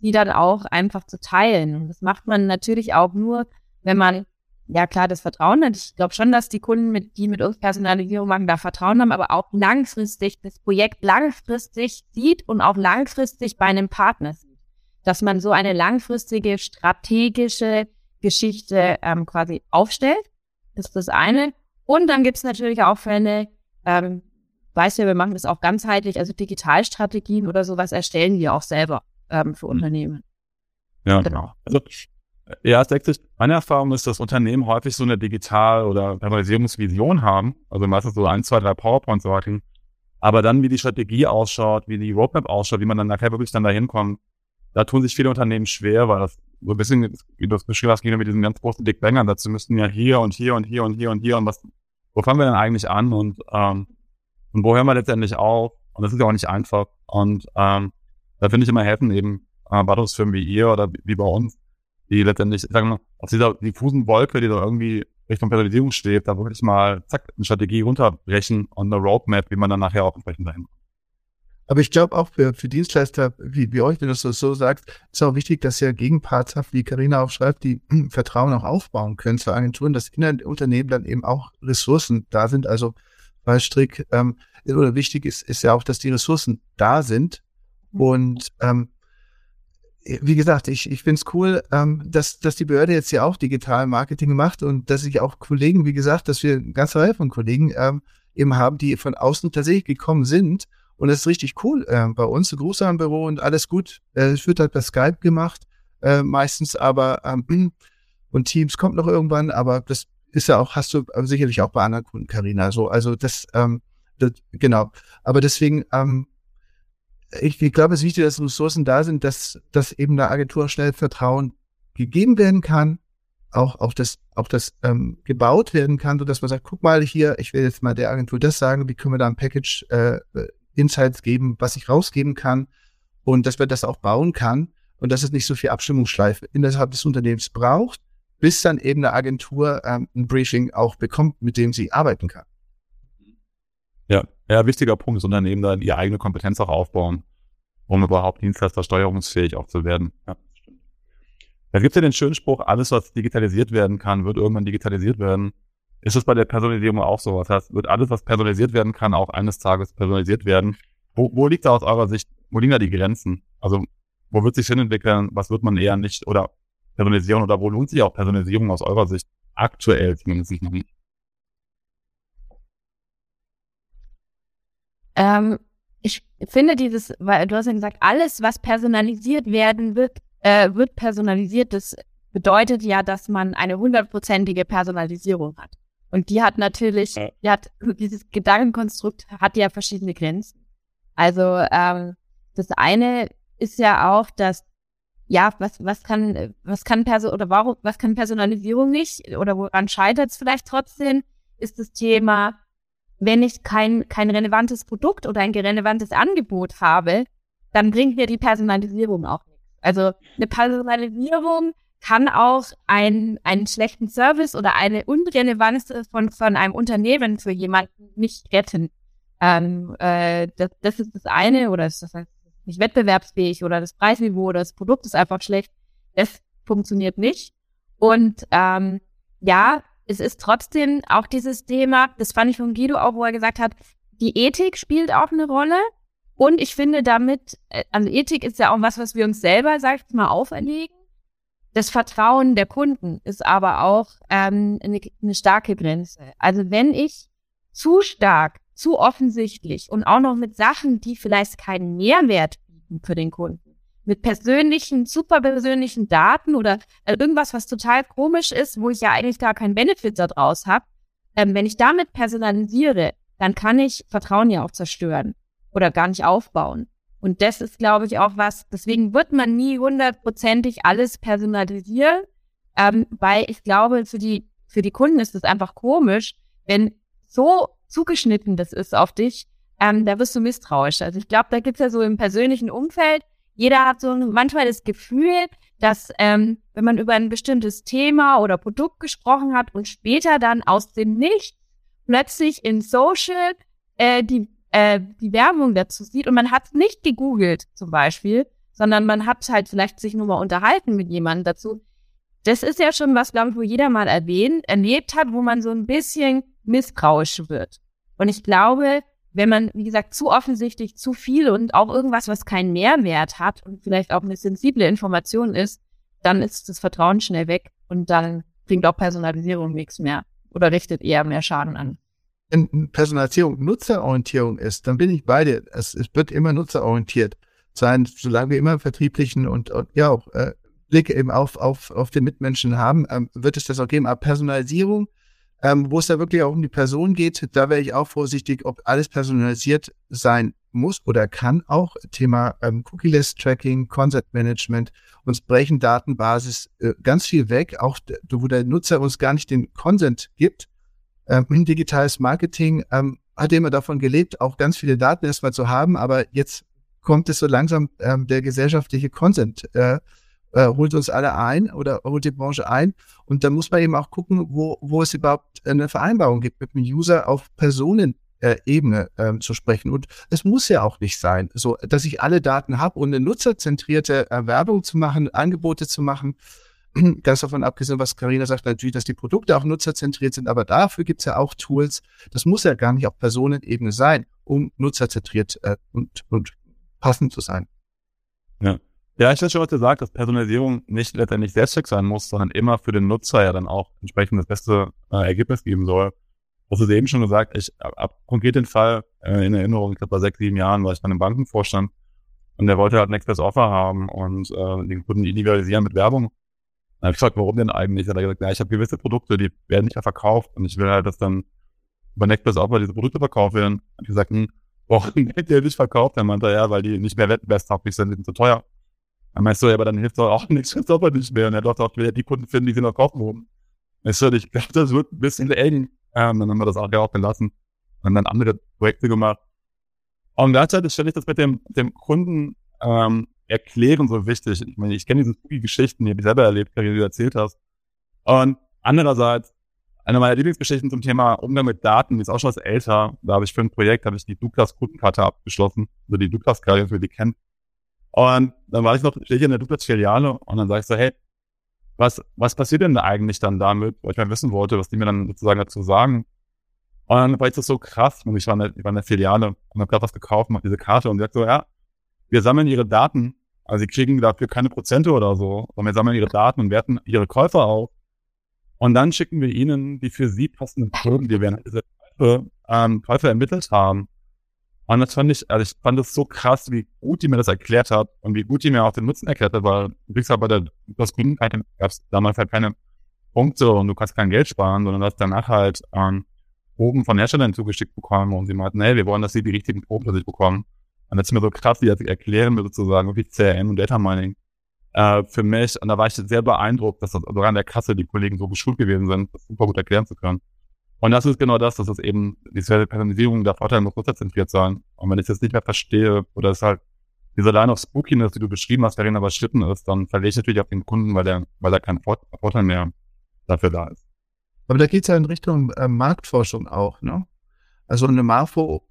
die dann auch einfach zu teilen. Und das macht man natürlich auch nur, wenn man ja klar das Vertrauen hat. Ich glaube schon, dass die Kunden, mit, die mit uns Personalisierung machen, da Vertrauen haben, aber auch langfristig das Projekt langfristig sieht und auch langfristig bei einem Partner sieht. Dass man so eine langfristige strategische Geschichte ähm, quasi aufstellt das ist das eine. Und dann gibt es natürlich auch Fälle, ähm, weißt du, wir machen das auch ganzheitlich, also Digitalstrategien oder sowas erstellen wir auch selber ähm, für mhm. Unternehmen.
Ja, genau. Also, ja, Sicht, meine Erfahrung ist, dass Unternehmen häufig so eine Digital- oder Personalisierungsvision haben, also meistens so ein, zwei, drei PowerPoint-Sorten. Aber dann, wie die Strategie ausschaut, wie die Roadmap ausschaut, wie man dann nachher wirklich dann dahin kommt, da tun sich viele Unternehmen schwer, weil das so ein bisschen, wie du es beschrieben hast, mit diesen ganz großen Big Bangern dazu müssten ja hier und hier und hier und hier und hier und was, wo fangen wir denn eigentlich an und, ähm, und wo hören wir letztendlich auf? Und das ist ja auch nicht einfach. Und ähm, da finde ich immer helfen eben äh, Beratungsfirmen wie ihr oder wie bei uns, die letztendlich, sagen wir, aus dieser diffusen Wolke, die da irgendwie Richtung Personalisierung steht, da wirklich mal zack, eine Strategie runterbrechen und eine Roadmap, wie man dann nachher auch entsprechend dahin kommt.
Aber ich glaube auch für, für Dienstleister wie, wie euch, wenn du es so sagst, ist auch wichtig, dass ihr Gegenparts habt, wie Karina auch schreibt, die Vertrauen auch aufbauen können zu Agenturen, dass in den Unternehmen dann eben auch Ressourcen da sind. Also bei Strick ähm, oder wichtig ist, ist ja auch, dass die Ressourcen da sind. Mhm. Und ähm, wie gesagt, ich, ich finde es cool, ähm, dass, dass die Behörde jetzt ja auch digital Marketing macht und dass ich auch Kollegen, wie gesagt, dass wir eine ganze Reihe von Kollegen ähm, eben haben, die von außen tatsächlich gekommen sind und das ist richtig cool äh, bei uns. Gruß am Büro und alles gut. Äh, es wird halt per Skype gemacht, äh, meistens aber ähm, und Teams kommt noch irgendwann, aber das ist ja auch, hast du sicherlich auch bei anderen Kunden, Karina. So, also das, ähm, das, genau. Aber deswegen, ähm, ich, ich glaube, es ist wichtig, dass Ressourcen da sind, dass, dass eben der Agentur schnell Vertrauen gegeben werden kann, auch, auch das, auch das ähm, gebaut werden kann, so dass man sagt, guck mal hier, ich will jetzt mal der Agentur das sagen, wie können wir da ein Package äh, Insights geben, was ich rausgeben kann und dass man das auch bauen kann und dass es nicht so viel Abstimmungsschleife innerhalb des Unternehmens braucht, bis dann eben eine Agentur ähm, ein Briefing auch bekommt, mit dem sie arbeiten kann.
Ja, ja, wichtiger Punkt, das Unternehmen dann ihre eigene Kompetenz auch aufbauen, um überhaupt Dienstleister steuerungsfähig auch zu werden. Ja, stimmt. Da gibt es ja den schönen Spruch, alles, was digitalisiert werden kann, wird irgendwann digitalisiert werden. Ist es bei der Personalisierung auch so? Das heißt, wird alles, was personalisiert werden kann, auch eines Tages personalisiert werden? Wo, wo liegt da aus eurer Sicht, wo liegen da die Grenzen? Also, wo wird sich hinentwickeln? Was wird man eher nicht oder personalisieren oder wo lohnt sich auch Personalisierung aus eurer Sicht aktuell zumindest noch nicht?
Ähm, ich finde dieses, weil du hast ja gesagt, alles, was personalisiert werden wird, äh, wird personalisiert. Das bedeutet ja, dass man eine hundertprozentige Personalisierung hat. Und die hat natürlich, die hat, dieses Gedankenkonstrukt hat ja verschiedene Grenzen. Also ähm, das eine ist ja auch, dass ja, was, was kann, was kann Perso oder warum, was kann Personalisierung nicht oder woran scheitert es vielleicht trotzdem, ist das Thema, wenn ich kein, kein relevantes Produkt oder ein relevantes Angebot habe, dann bringt mir die Personalisierung auch nichts. Also eine Personalisierung kann auch ein, einen schlechten Service oder eine Unrelevanz von, von einem Unternehmen für jemanden nicht retten. Ähm, äh, das, das ist das eine, oder das heißt nicht wettbewerbsfähig oder das Preisniveau oder das Produkt ist einfach schlecht. Das funktioniert nicht. Und ähm, ja, es ist trotzdem auch dieses Thema, das fand ich von Guido auch, wo er gesagt hat, die Ethik spielt auch eine Rolle. Und ich finde damit, äh, also Ethik ist ja auch was, was wir uns selber, sag ich mal, auferlegen. Das Vertrauen der Kunden ist aber auch ähm, eine, eine starke Grenze. Also wenn ich zu stark, zu offensichtlich und auch noch mit Sachen, die vielleicht keinen Mehrwert bieten für den Kunden, mit persönlichen, super persönlichen Daten oder äh, irgendwas, was total komisch ist, wo ich ja eigentlich gar keinen Benefit daraus habe, ähm, wenn ich damit personalisiere, dann kann ich Vertrauen ja auch zerstören oder gar nicht aufbauen. Und das ist, glaube ich, auch was, deswegen wird man nie hundertprozentig alles personalisieren, ähm, weil ich glaube, für die, für die Kunden ist es einfach komisch, wenn so zugeschnitten das ist auf dich, ähm, da wirst du misstrauisch. Also ich glaube, da gibt's ja so im persönlichen Umfeld, jeder hat so manchmal das Gefühl, dass ähm, wenn man über ein bestimmtes Thema oder Produkt gesprochen hat und später dann aus dem Nichts plötzlich in Social äh, die äh, die Werbung dazu sieht und man hat es nicht gegoogelt zum Beispiel, sondern man hat halt vielleicht sich nur mal unterhalten mit jemandem dazu. Das ist ja schon was, glaube ich, wo jeder mal erwähnt, erlebt hat, wo man so ein bisschen misstrauisch wird. Und ich glaube, wenn man, wie gesagt, zu offensichtlich zu viel und auch irgendwas, was keinen Mehrwert hat und vielleicht auch eine sensible Information ist, dann ist das Vertrauen schnell weg und dann bringt auch Personalisierung nichts mehr oder richtet eher mehr Schaden an
wenn Personalisierung Nutzerorientierung ist, dann bin ich bei dir. Es, es wird immer nutzerorientiert sein, solange wir immer vertrieblichen und, und ja auch äh, Blicke eben auf, auf, auf den Mitmenschen haben, ähm, wird es das auch geben. Aber Personalisierung, ähm, wo es da wirklich auch um die Person geht, da wäre ich auch vorsichtig, ob alles personalisiert sein muss oder kann auch. Thema ähm, Cookie-List-Tracking, Concept-Management. Uns brechen Datenbasis äh, ganz viel weg, auch wo der Nutzer uns gar nicht den Consent gibt ähm, digitales Marketing ähm, hat immer davon gelebt, auch ganz viele Daten erstmal zu haben, aber jetzt kommt es so langsam, ähm, der gesellschaftliche Consent äh, äh, holt uns alle ein oder holt die Branche ein. Und da muss man eben auch gucken, wo, wo es überhaupt eine Vereinbarung gibt, mit dem User auf Personenebene äh, ähm, zu sprechen. Und es muss ja auch nicht sein, so dass ich alle Daten habe und eine nutzerzentrierte Werbung zu machen, Angebote zu machen. Ganz davon abgesehen, was Karina sagt, natürlich, dass die Produkte auch nutzerzentriert sind, aber dafür gibt es ja auch Tools. Das muss ja gar nicht auf Personenebene sein, um nutzerzentriert äh, und, und passend zu sein.
Ja. Ja, ich hätte schon was gesagt, dass Personalisierung nicht letztendlich Selbstzweck sein muss, sondern immer für den Nutzer ja dann auch entsprechend das beste äh, Ergebnis geben soll. Du hast eben schon gesagt, ich habe konkret den Fall äh, in Erinnerung, ich glaube bei sechs, sieben Jahren war ich bei einem Bankenvorstand und der wollte halt ein Express Offer haben und äh, den Kunden individualisieren mit Werbung. Dann habe ich gefragt, warum denn eigentlich? Hat er gesagt, ja, ich habe gewisse Produkte, die werden nicht mehr verkauft und ich will halt, dass dann Nextbus auch mal diese Produkte verkauft werden. Hab ich gesagt, hm, warum wird der nicht verkauft? Dann meinte er, ja, weil die nicht mehr wettbewerbstauglich sind, die sind zu teuer. Dann meinst du, ja, aber dann hilft doch auch nichts, es aber nicht mehr. Und er dachte auch, ja die Kunden finden, die sie noch kaufen wollen. Weißt du, ich glaube, das wird ein bisschen eng. Ähm, dann haben wir das auch ja auch gelassen und dann andere Projekte gemacht. Und gleichzeitig stelle ich das mit dem, dem Kunden ähm, erklären so wichtig. Ich meine, ich kenne diese Spooky-Geschichten, die habe ich selber erlebt, die du erzählt hast. Und andererseits, eine meiner Lieblingsgeschichten zum Thema Umgang mit Daten, die ist auch schon was älter. Da habe ich für ein Projekt, habe ich die Douglas-Kundenkarte abgeschlossen, also die Douglas-Karte, für die kennt. Und dann war ich noch, stehe ich in der Douglas-Filiale und dann sage ich so, hey, was, was passiert denn eigentlich dann damit, weil ich mal wissen wollte, was die mir dann sozusagen dazu sagen. Und dann war ich das so krass, und ich war in der, ich war in der Filiale und habe gerade was gekauft, mache diese Karte und sagt so, ja, wir sammeln ihre Daten also sie kriegen dafür keine Prozente oder so, sondern wir sammeln ihre Daten und werten ihre Käufer auf. Und dann schicken wir ihnen die für sie passenden Kunden, die wir an diese Käufe, ähm, Käufer ermittelt haben. Und das fand ich, also ich fand es so krass, wie gut die mir das erklärt hat und wie gut die mir auch den Nutzen erklärt hat, weil du kriegst halt bei der, das Gründenkeit gab es damals halt keine Punkte und du kannst kein Geld sparen, sondern hast danach halt ähm, Proben von Herstellern zugeschickt bekommen und sie meinten, hey, wir wollen, dass sie die richtigen Proben sich bekommen. Und das ist mir so krass, wie das erklären mir sozusagen, wirklich CRM und Data Mining äh, für mich. Und da war ich sehr beeindruckt, dass das sogar an der Kasse die Kollegen so geschult gewesen sind, das super gut erklären zu können. Und das ist genau das, dass es eben diese Personalisierung der Vorteile muss nutzerzentriert sein. Und wenn ich das nicht mehr verstehe oder es halt diese Line of Spookiness, die du beschrieben hast, darin aber schlitten ist, dann verliere ich natürlich auf den Kunden, weil der, weil er kein Vorteil mehr dafür da ist.
Aber da geht es ja in Richtung äh, Marktforschung auch, ne? Also eine Marfo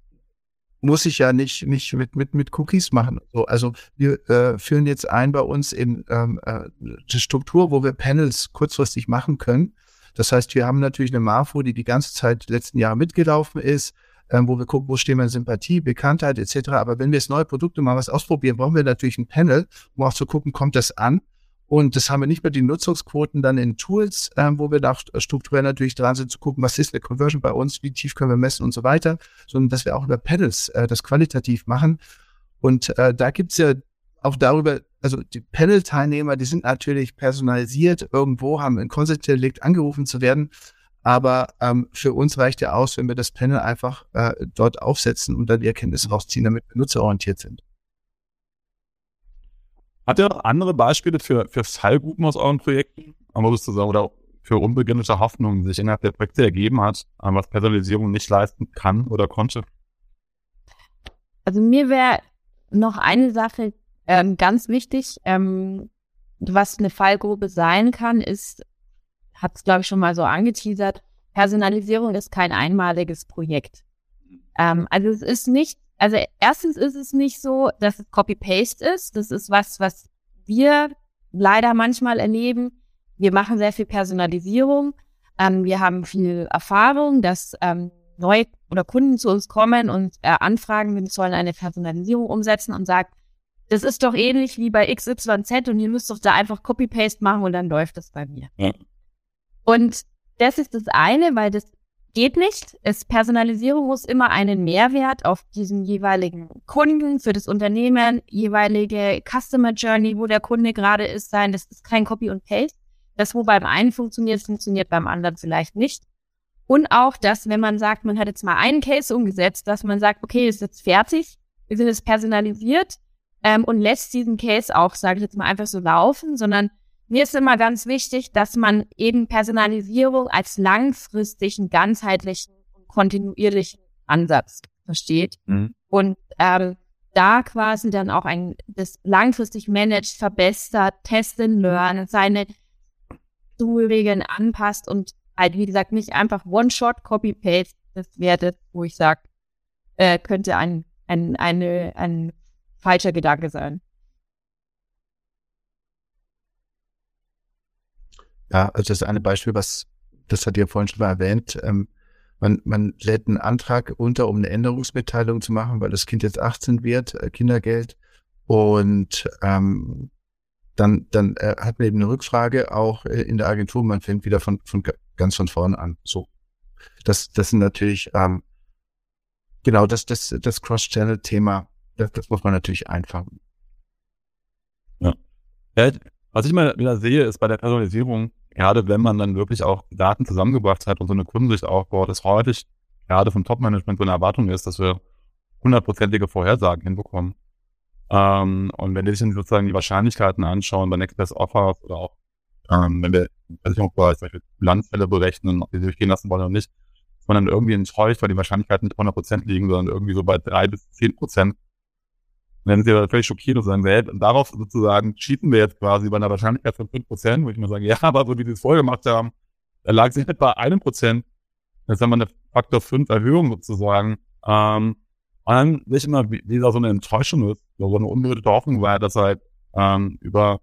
muss ich ja nicht, nicht mit, mit, mit Cookies machen. So, also wir äh, führen jetzt ein bei uns in ähm, äh, die Struktur, wo wir Panels kurzfristig machen können. Das heißt, wir haben natürlich eine Marfo, die die ganze Zeit die letzten Jahre mitgelaufen ist, ähm, wo wir gucken, wo stehen wir in Sympathie, Bekanntheit etc. Aber wenn wir jetzt neue Produkte mal was ausprobieren, brauchen wir natürlich ein Panel, um auch zu gucken, kommt das an? Und das haben wir nicht mehr die Nutzungsquoten dann in Tools, ähm, wo wir da strukturell natürlich dran sind, zu gucken, was ist eine Conversion bei uns, wie tief können wir messen und so weiter, sondern dass wir auch über Panels äh, das qualitativ machen. Und äh, da gibt's ja auch darüber, also die Panel-Teilnehmer, die sind natürlich personalisiert irgendwo, haben ein Konsensdelikt angerufen zu werden. Aber ähm, für uns reicht ja aus, wenn wir das Panel einfach äh, dort aufsetzen und dann die Erkenntnisse rausziehen, damit wir nutzerorientiert sind.
Hat ihr noch andere Beispiele für, für Fallgruppen aus euren Projekten? Aber sozusagen, oder für unbegründete Hoffnungen, die sich innerhalb der Projekte ergeben hat, was Personalisierung nicht leisten kann oder konnte?
Also mir wäre noch eine Sache ähm, ganz wichtig, ähm, was eine Fallgruppe sein kann, ist, hat es glaube ich schon mal so angeteasert, Personalisierung ist kein einmaliges Projekt. Ähm, also es ist nicht, also erstens ist es nicht so, dass es Copy-Paste ist. Das ist was, was wir leider manchmal erleben. Wir machen sehr viel Personalisierung. Ähm, wir haben viel Erfahrung, dass ähm, neue oder Kunden zu uns kommen und äh, anfragen, wir sollen eine Personalisierung umsetzen und sagen, das ist doch ähnlich wie bei XYZ und ihr müsst doch da einfach Copy-Paste machen und dann läuft das bei mir. Ja. Und das ist das eine, weil das geht nicht. Es, Personalisierung muss immer einen Mehrwert auf diesen jeweiligen Kunden, für das Unternehmen, jeweilige Customer Journey, wo der Kunde gerade ist, sein. Das ist kein Copy und Paste. Das, wo beim einen funktioniert, funktioniert beim anderen vielleicht nicht. Und auch das, wenn man sagt, man hat jetzt mal einen Case umgesetzt, dass man sagt, okay, ist jetzt fertig, wir sind jetzt personalisiert, ähm, und lässt diesen Case auch, sage ich jetzt mal, einfach so laufen, sondern mir ist immer ganz wichtig, dass man eben Personalisierung als langfristigen, ganzheitlichen und kontinuierlichen Ansatz versteht. Mhm. Und ähm, da quasi dann auch ein das langfristig managt, verbessert, testen, lernen, seine Regeln anpasst und halt, wie gesagt, nicht einfach One-Shot Copy-Paste. Das wäre das, wo ich sage, äh, könnte ein, ein, eine, ein falscher Gedanke sein.
Ja, also das eine Beispiel, was, das hat ihr vorhin schon mal erwähnt, ähm, man, man lädt einen Antrag unter, um eine Änderungsmitteilung zu machen, weil das Kind jetzt 18 wird, äh, Kindergeld. Und ähm, dann, dann äh, hat man eben eine Rückfrage auch äh, in der Agentur. Man fängt wieder von, von ganz von vorne an. So, das, das sind natürlich ähm, genau das, das, das Cross-Channel-Thema das, das muss man natürlich einfangen.
Ja. Was ich mal wieder sehe, ist bei der Personalisierung, gerade wenn man dann wirklich auch Daten zusammengebracht hat und so eine Kundensicht aufbaut, ist häufig gerade vom Top-Management so eine Erwartung ist, dass wir hundertprozentige Vorhersagen hinbekommen. Ähm, und wenn die sich dann sozusagen die Wahrscheinlichkeiten anschauen bei Next Best Offers oder auch, ähm, wenn wir Versicherungsbereich zum Beispiel Bilanzfälle berechnen, ob sie durchgehen lassen wollen oder nicht, dass man dann irgendwie enttäuscht, weil die Wahrscheinlichkeiten nicht 100% liegen, sondern irgendwie so bei drei bis zehn Prozent wenn sie aber völlig schockiert und sagen, hey, darauf sozusagen cheaten wir jetzt quasi bei einer Wahrscheinlichkeit von 5%, wo ich mir sage, ja, aber so wie sie es vorher gemacht haben, da lag sie nicht bei einem Prozent. Jetzt haben wir eine Faktor 5 Erhöhung sozusagen. Ähm, und dann sehe ich immer, wie, wie da so eine Enttäuschung ist, so eine unbegründete Hoffnung war, dass halt ähm, über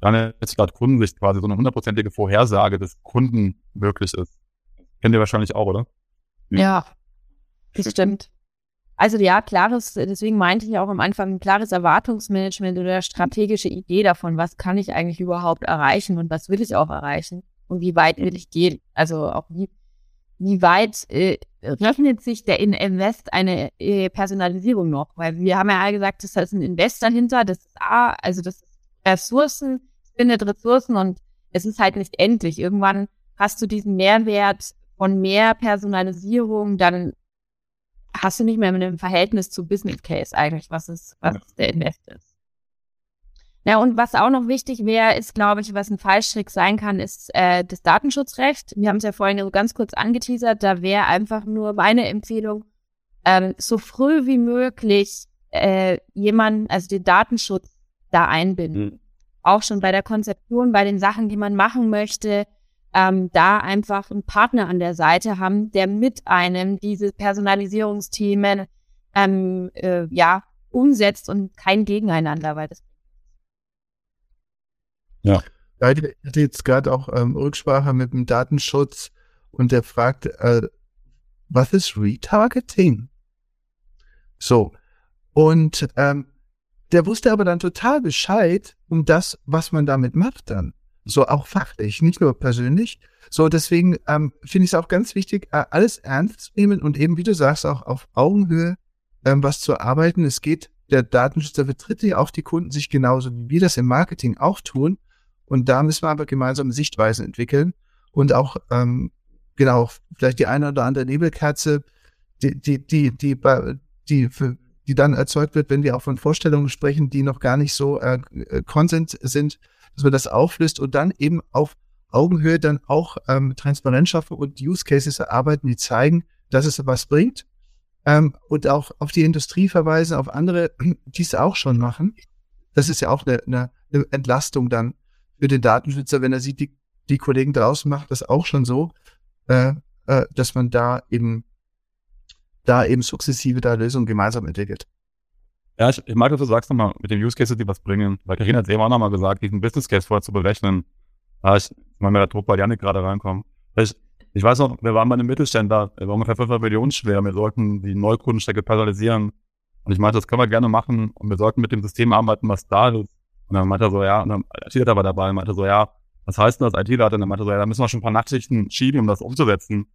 deine gerade Kundensicht quasi so eine hundertprozentige Vorhersage des Kunden möglich ist. Kennt ihr wahrscheinlich auch, oder?
Ja, das stimmt. Also ja, klares, deswegen meinte ich auch am Anfang, ein klares Erwartungsmanagement oder strategische Idee davon, was kann ich eigentlich überhaupt erreichen und was will ich auch erreichen und wie weit will ich gehen. Also auch wie, wie weit äh, rechnet sich der in Invest eine äh, Personalisierung noch? Weil wir haben ja alle gesagt, das ist ein Invest dahinter, das ist A, also das ist Ressourcen, findet Ressourcen und es ist halt nicht endlich. Irgendwann hast du diesen Mehrwert von mehr Personalisierung, dann hast du nicht mehr mit einem Verhältnis zu Business Case eigentlich, was ist, was ja. der Invest ist. Ja, und was auch noch wichtig wäre, ist, glaube ich, was ein Fallstrick sein kann, ist äh, das Datenschutzrecht. Wir haben es ja vorhin so ganz kurz angeteasert. Da wäre einfach nur meine Empfehlung, ähm, so früh wie möglich äh, jemanden, also den Datenschutz da einbinden. Mhm. Auch schon bei der Konzeption, bei den Sachen, die man machen möchte, ähm, da einfach einen Partner an der Seite haben, der mit einem diese Personalisierungsthemen ähm, äh, ja umsetzt und kein Gegeneinander, weil das
ja. Ja, ich hatte jetzt gerade auch ähm, Rücksprache mit dem Datenschutz und der fragt, äh, was ist Retargeting? So. Und ähm, der wusste aber dann total Bescheid um das, was man damit macht dann. So auch fachlich, nicht nur persönlich. So, deswegen ähm, finde ich es auch ganz wichtig, äh, alles ernst zu nehmen und eben, wie du sagst, auch auf Augenhöhe ähm, was zu arbeiten. Es geht, der Datenschützer vertritt ja auch die Kunden sich genauso, wie wir das im Marketing auch tun. Und da müssen wir aber gemeinsam Sichtweisen entwickeln und auch, ähm, genau, vielleicht die eine oder andere Nebelkerze, die, die, die, die, die, für, die dann erzeugt wird, wenn wir auch von Vorstellungen sprechen, die noch gar nicht so äh, Consent sind, dass man das auflöst und dann eben auf Augenhöhe dann auch ähm, Transparenz schaffen und Use Cases erarbeiten, die zeigen, dass es was bringt. Ähm, und auch auf die Industrie verweisen, auf andere, die es auch schon machen. Das ist ja auch eine, eine, eine Entlastung dann für den Datenschützer, wenn er sieht, die, die Kollegen draußen machen das auch schon so, äh, äh, dass man da eben da eben sukzessive da Lösungen gemeinsam entwickelt.
Ja, ich, ich mag, dass du sagst nochmal mit den Use Cases, die was bringen. Weil Karina hat eben auch nochmal gesagt, diesen Business Case vorher zu berechnen. Ja, ich, meine, der Druck bei Janik gerade reinkommen. Ich, ich weiß noch, wir waren bei einem Mittelständler, wir waren ungefähr 500 Millionen schwer. Wir sollten die Neukundenstrecke personalisieren. Und ich meinte, das können wir gerne machen. Und wir sollten mit dem System arbeiten, was da ist. Und dann meinte er so, ja, und dann IT-Leiter war dabei und meinte so, ja, was heißt denn das IT-Leiter? Und dann meinte er so, ja, da müssen wir schon ein paar Nachtschichten schieben, um das umzusetzen.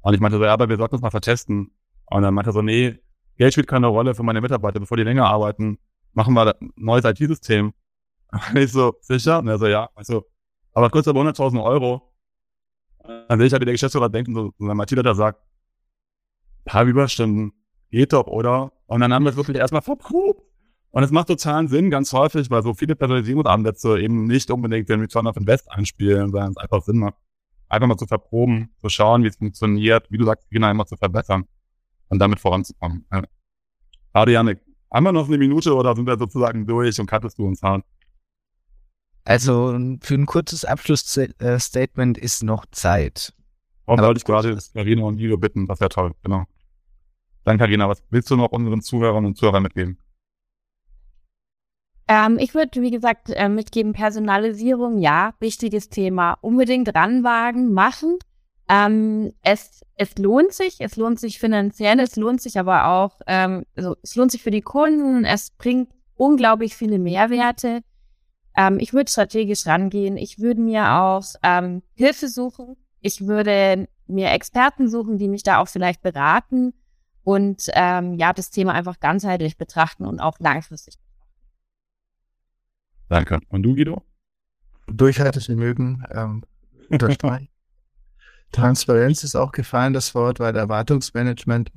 Und ich meinte so, ja, aber wir sollten das mal vertesten. Und dann meinte er so, nee, Geld spielt keine Rolle für meine Mitarbeiter, bevor die länger arbeiten, machen wir ein neues IT-System. Und ich so, sicher? Und er so, ja. Also, aber kostet aber 100.000 Euro. Dann sehe ich halt, wie der Geschäftsführer denkt und so, dann IT-Leiter sagt, paar Überstunden, geht doch, oder? Und dann haben wir es wirklich erstmal verprobt. Und es macht totalen Sinn, ganz häufig, weil so viele Personalisierungsansätze eben nicht unbedingt den Return of Invest einspielen, sondern es einfach Sinn macht, einfach mal zu verproben, zu schauen, wie es funktioniert, wie du sagst, genau immer zu verbessern und damit voranzukommen. Ja. Schade, Janik. Haben wir noch eine Minute oder sind wir sozusagen durch und kattest du uns hart?
Also für ein kurzes Abschlussstatement ist noch Zeit.
Warum sollte ich gerade Karina und Guido bitten? Das wäre toll, genau. Dann Karina, was willst du noch unseren Zuhörern und Zuhörern mitgeben?
Ähm, ich würde, wie gesagt, äh, mitgeben, Personalisierung, ja, wichtiges Thema. Unbedingt ranwagen, machen. Ähm, es, es lohnt sich, es lohnt sich finanziell, es lohnt sich aber auch, ähm, also es lohnt sich für die Kunden, es bringt unglaublich viele Mehrwerte. Ähm, ich würde strategisch rangehen, ich würde mir auch ähm, Hilfe suchen, ich würde mir Experten suchen, die mich da auch vielleicht beraten und ähm, ja, das Thema einfach ganzheitlich betrachten und auch langfristig
Danke. Und du, Guido?
Durchhaltevermögen ähm, unterstreichen. Transparenz ist auch gefallen, das Wort, weil Erwartungsmanagement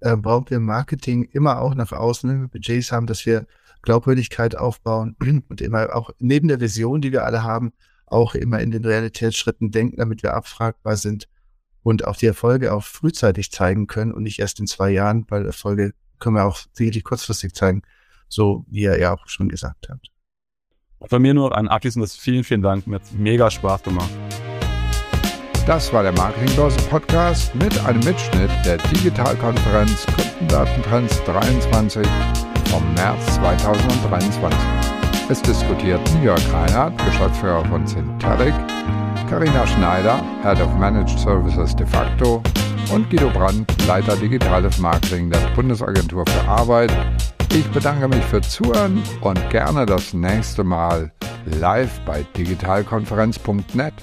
äh, braucht wir Marketing immer auch nach außen, wenn wir Budgets haben, dass wir Glaubwürdigkeit aufbauen und immer auch neben der Vision, die wir alle haben, auch immer in den Realitätsschritten denken, damit wir abfragbar sind und auch die Erfolge auch frühzeitig zeigen können und nicht erst in zwei Jahren, weil Erfolge können wir auch sicherlich kurzfristig zeigen, so wie ihr ja auch schon gesagt habt.
Von mir nur ein abschließendes vielen, vielen Dank. Mir hat Mega Spaß gemacht.
Das war der Marketingbörse Podcast mit einem Mitschnitt der Digitalkonferenz Kundendatentrends 23 vom März 2023. Es diskutierten Jörg Reinhardt, Geschäftsführer von Centeric, Karina Schneider, Head of Managed Services de facto und Guido Brandt, Leiter Digitales Marketing der Bundesagentur für Arbeit ich bedanke mich für Zuhören und gerne das nächste Mal live bei digitalkonferenz.net.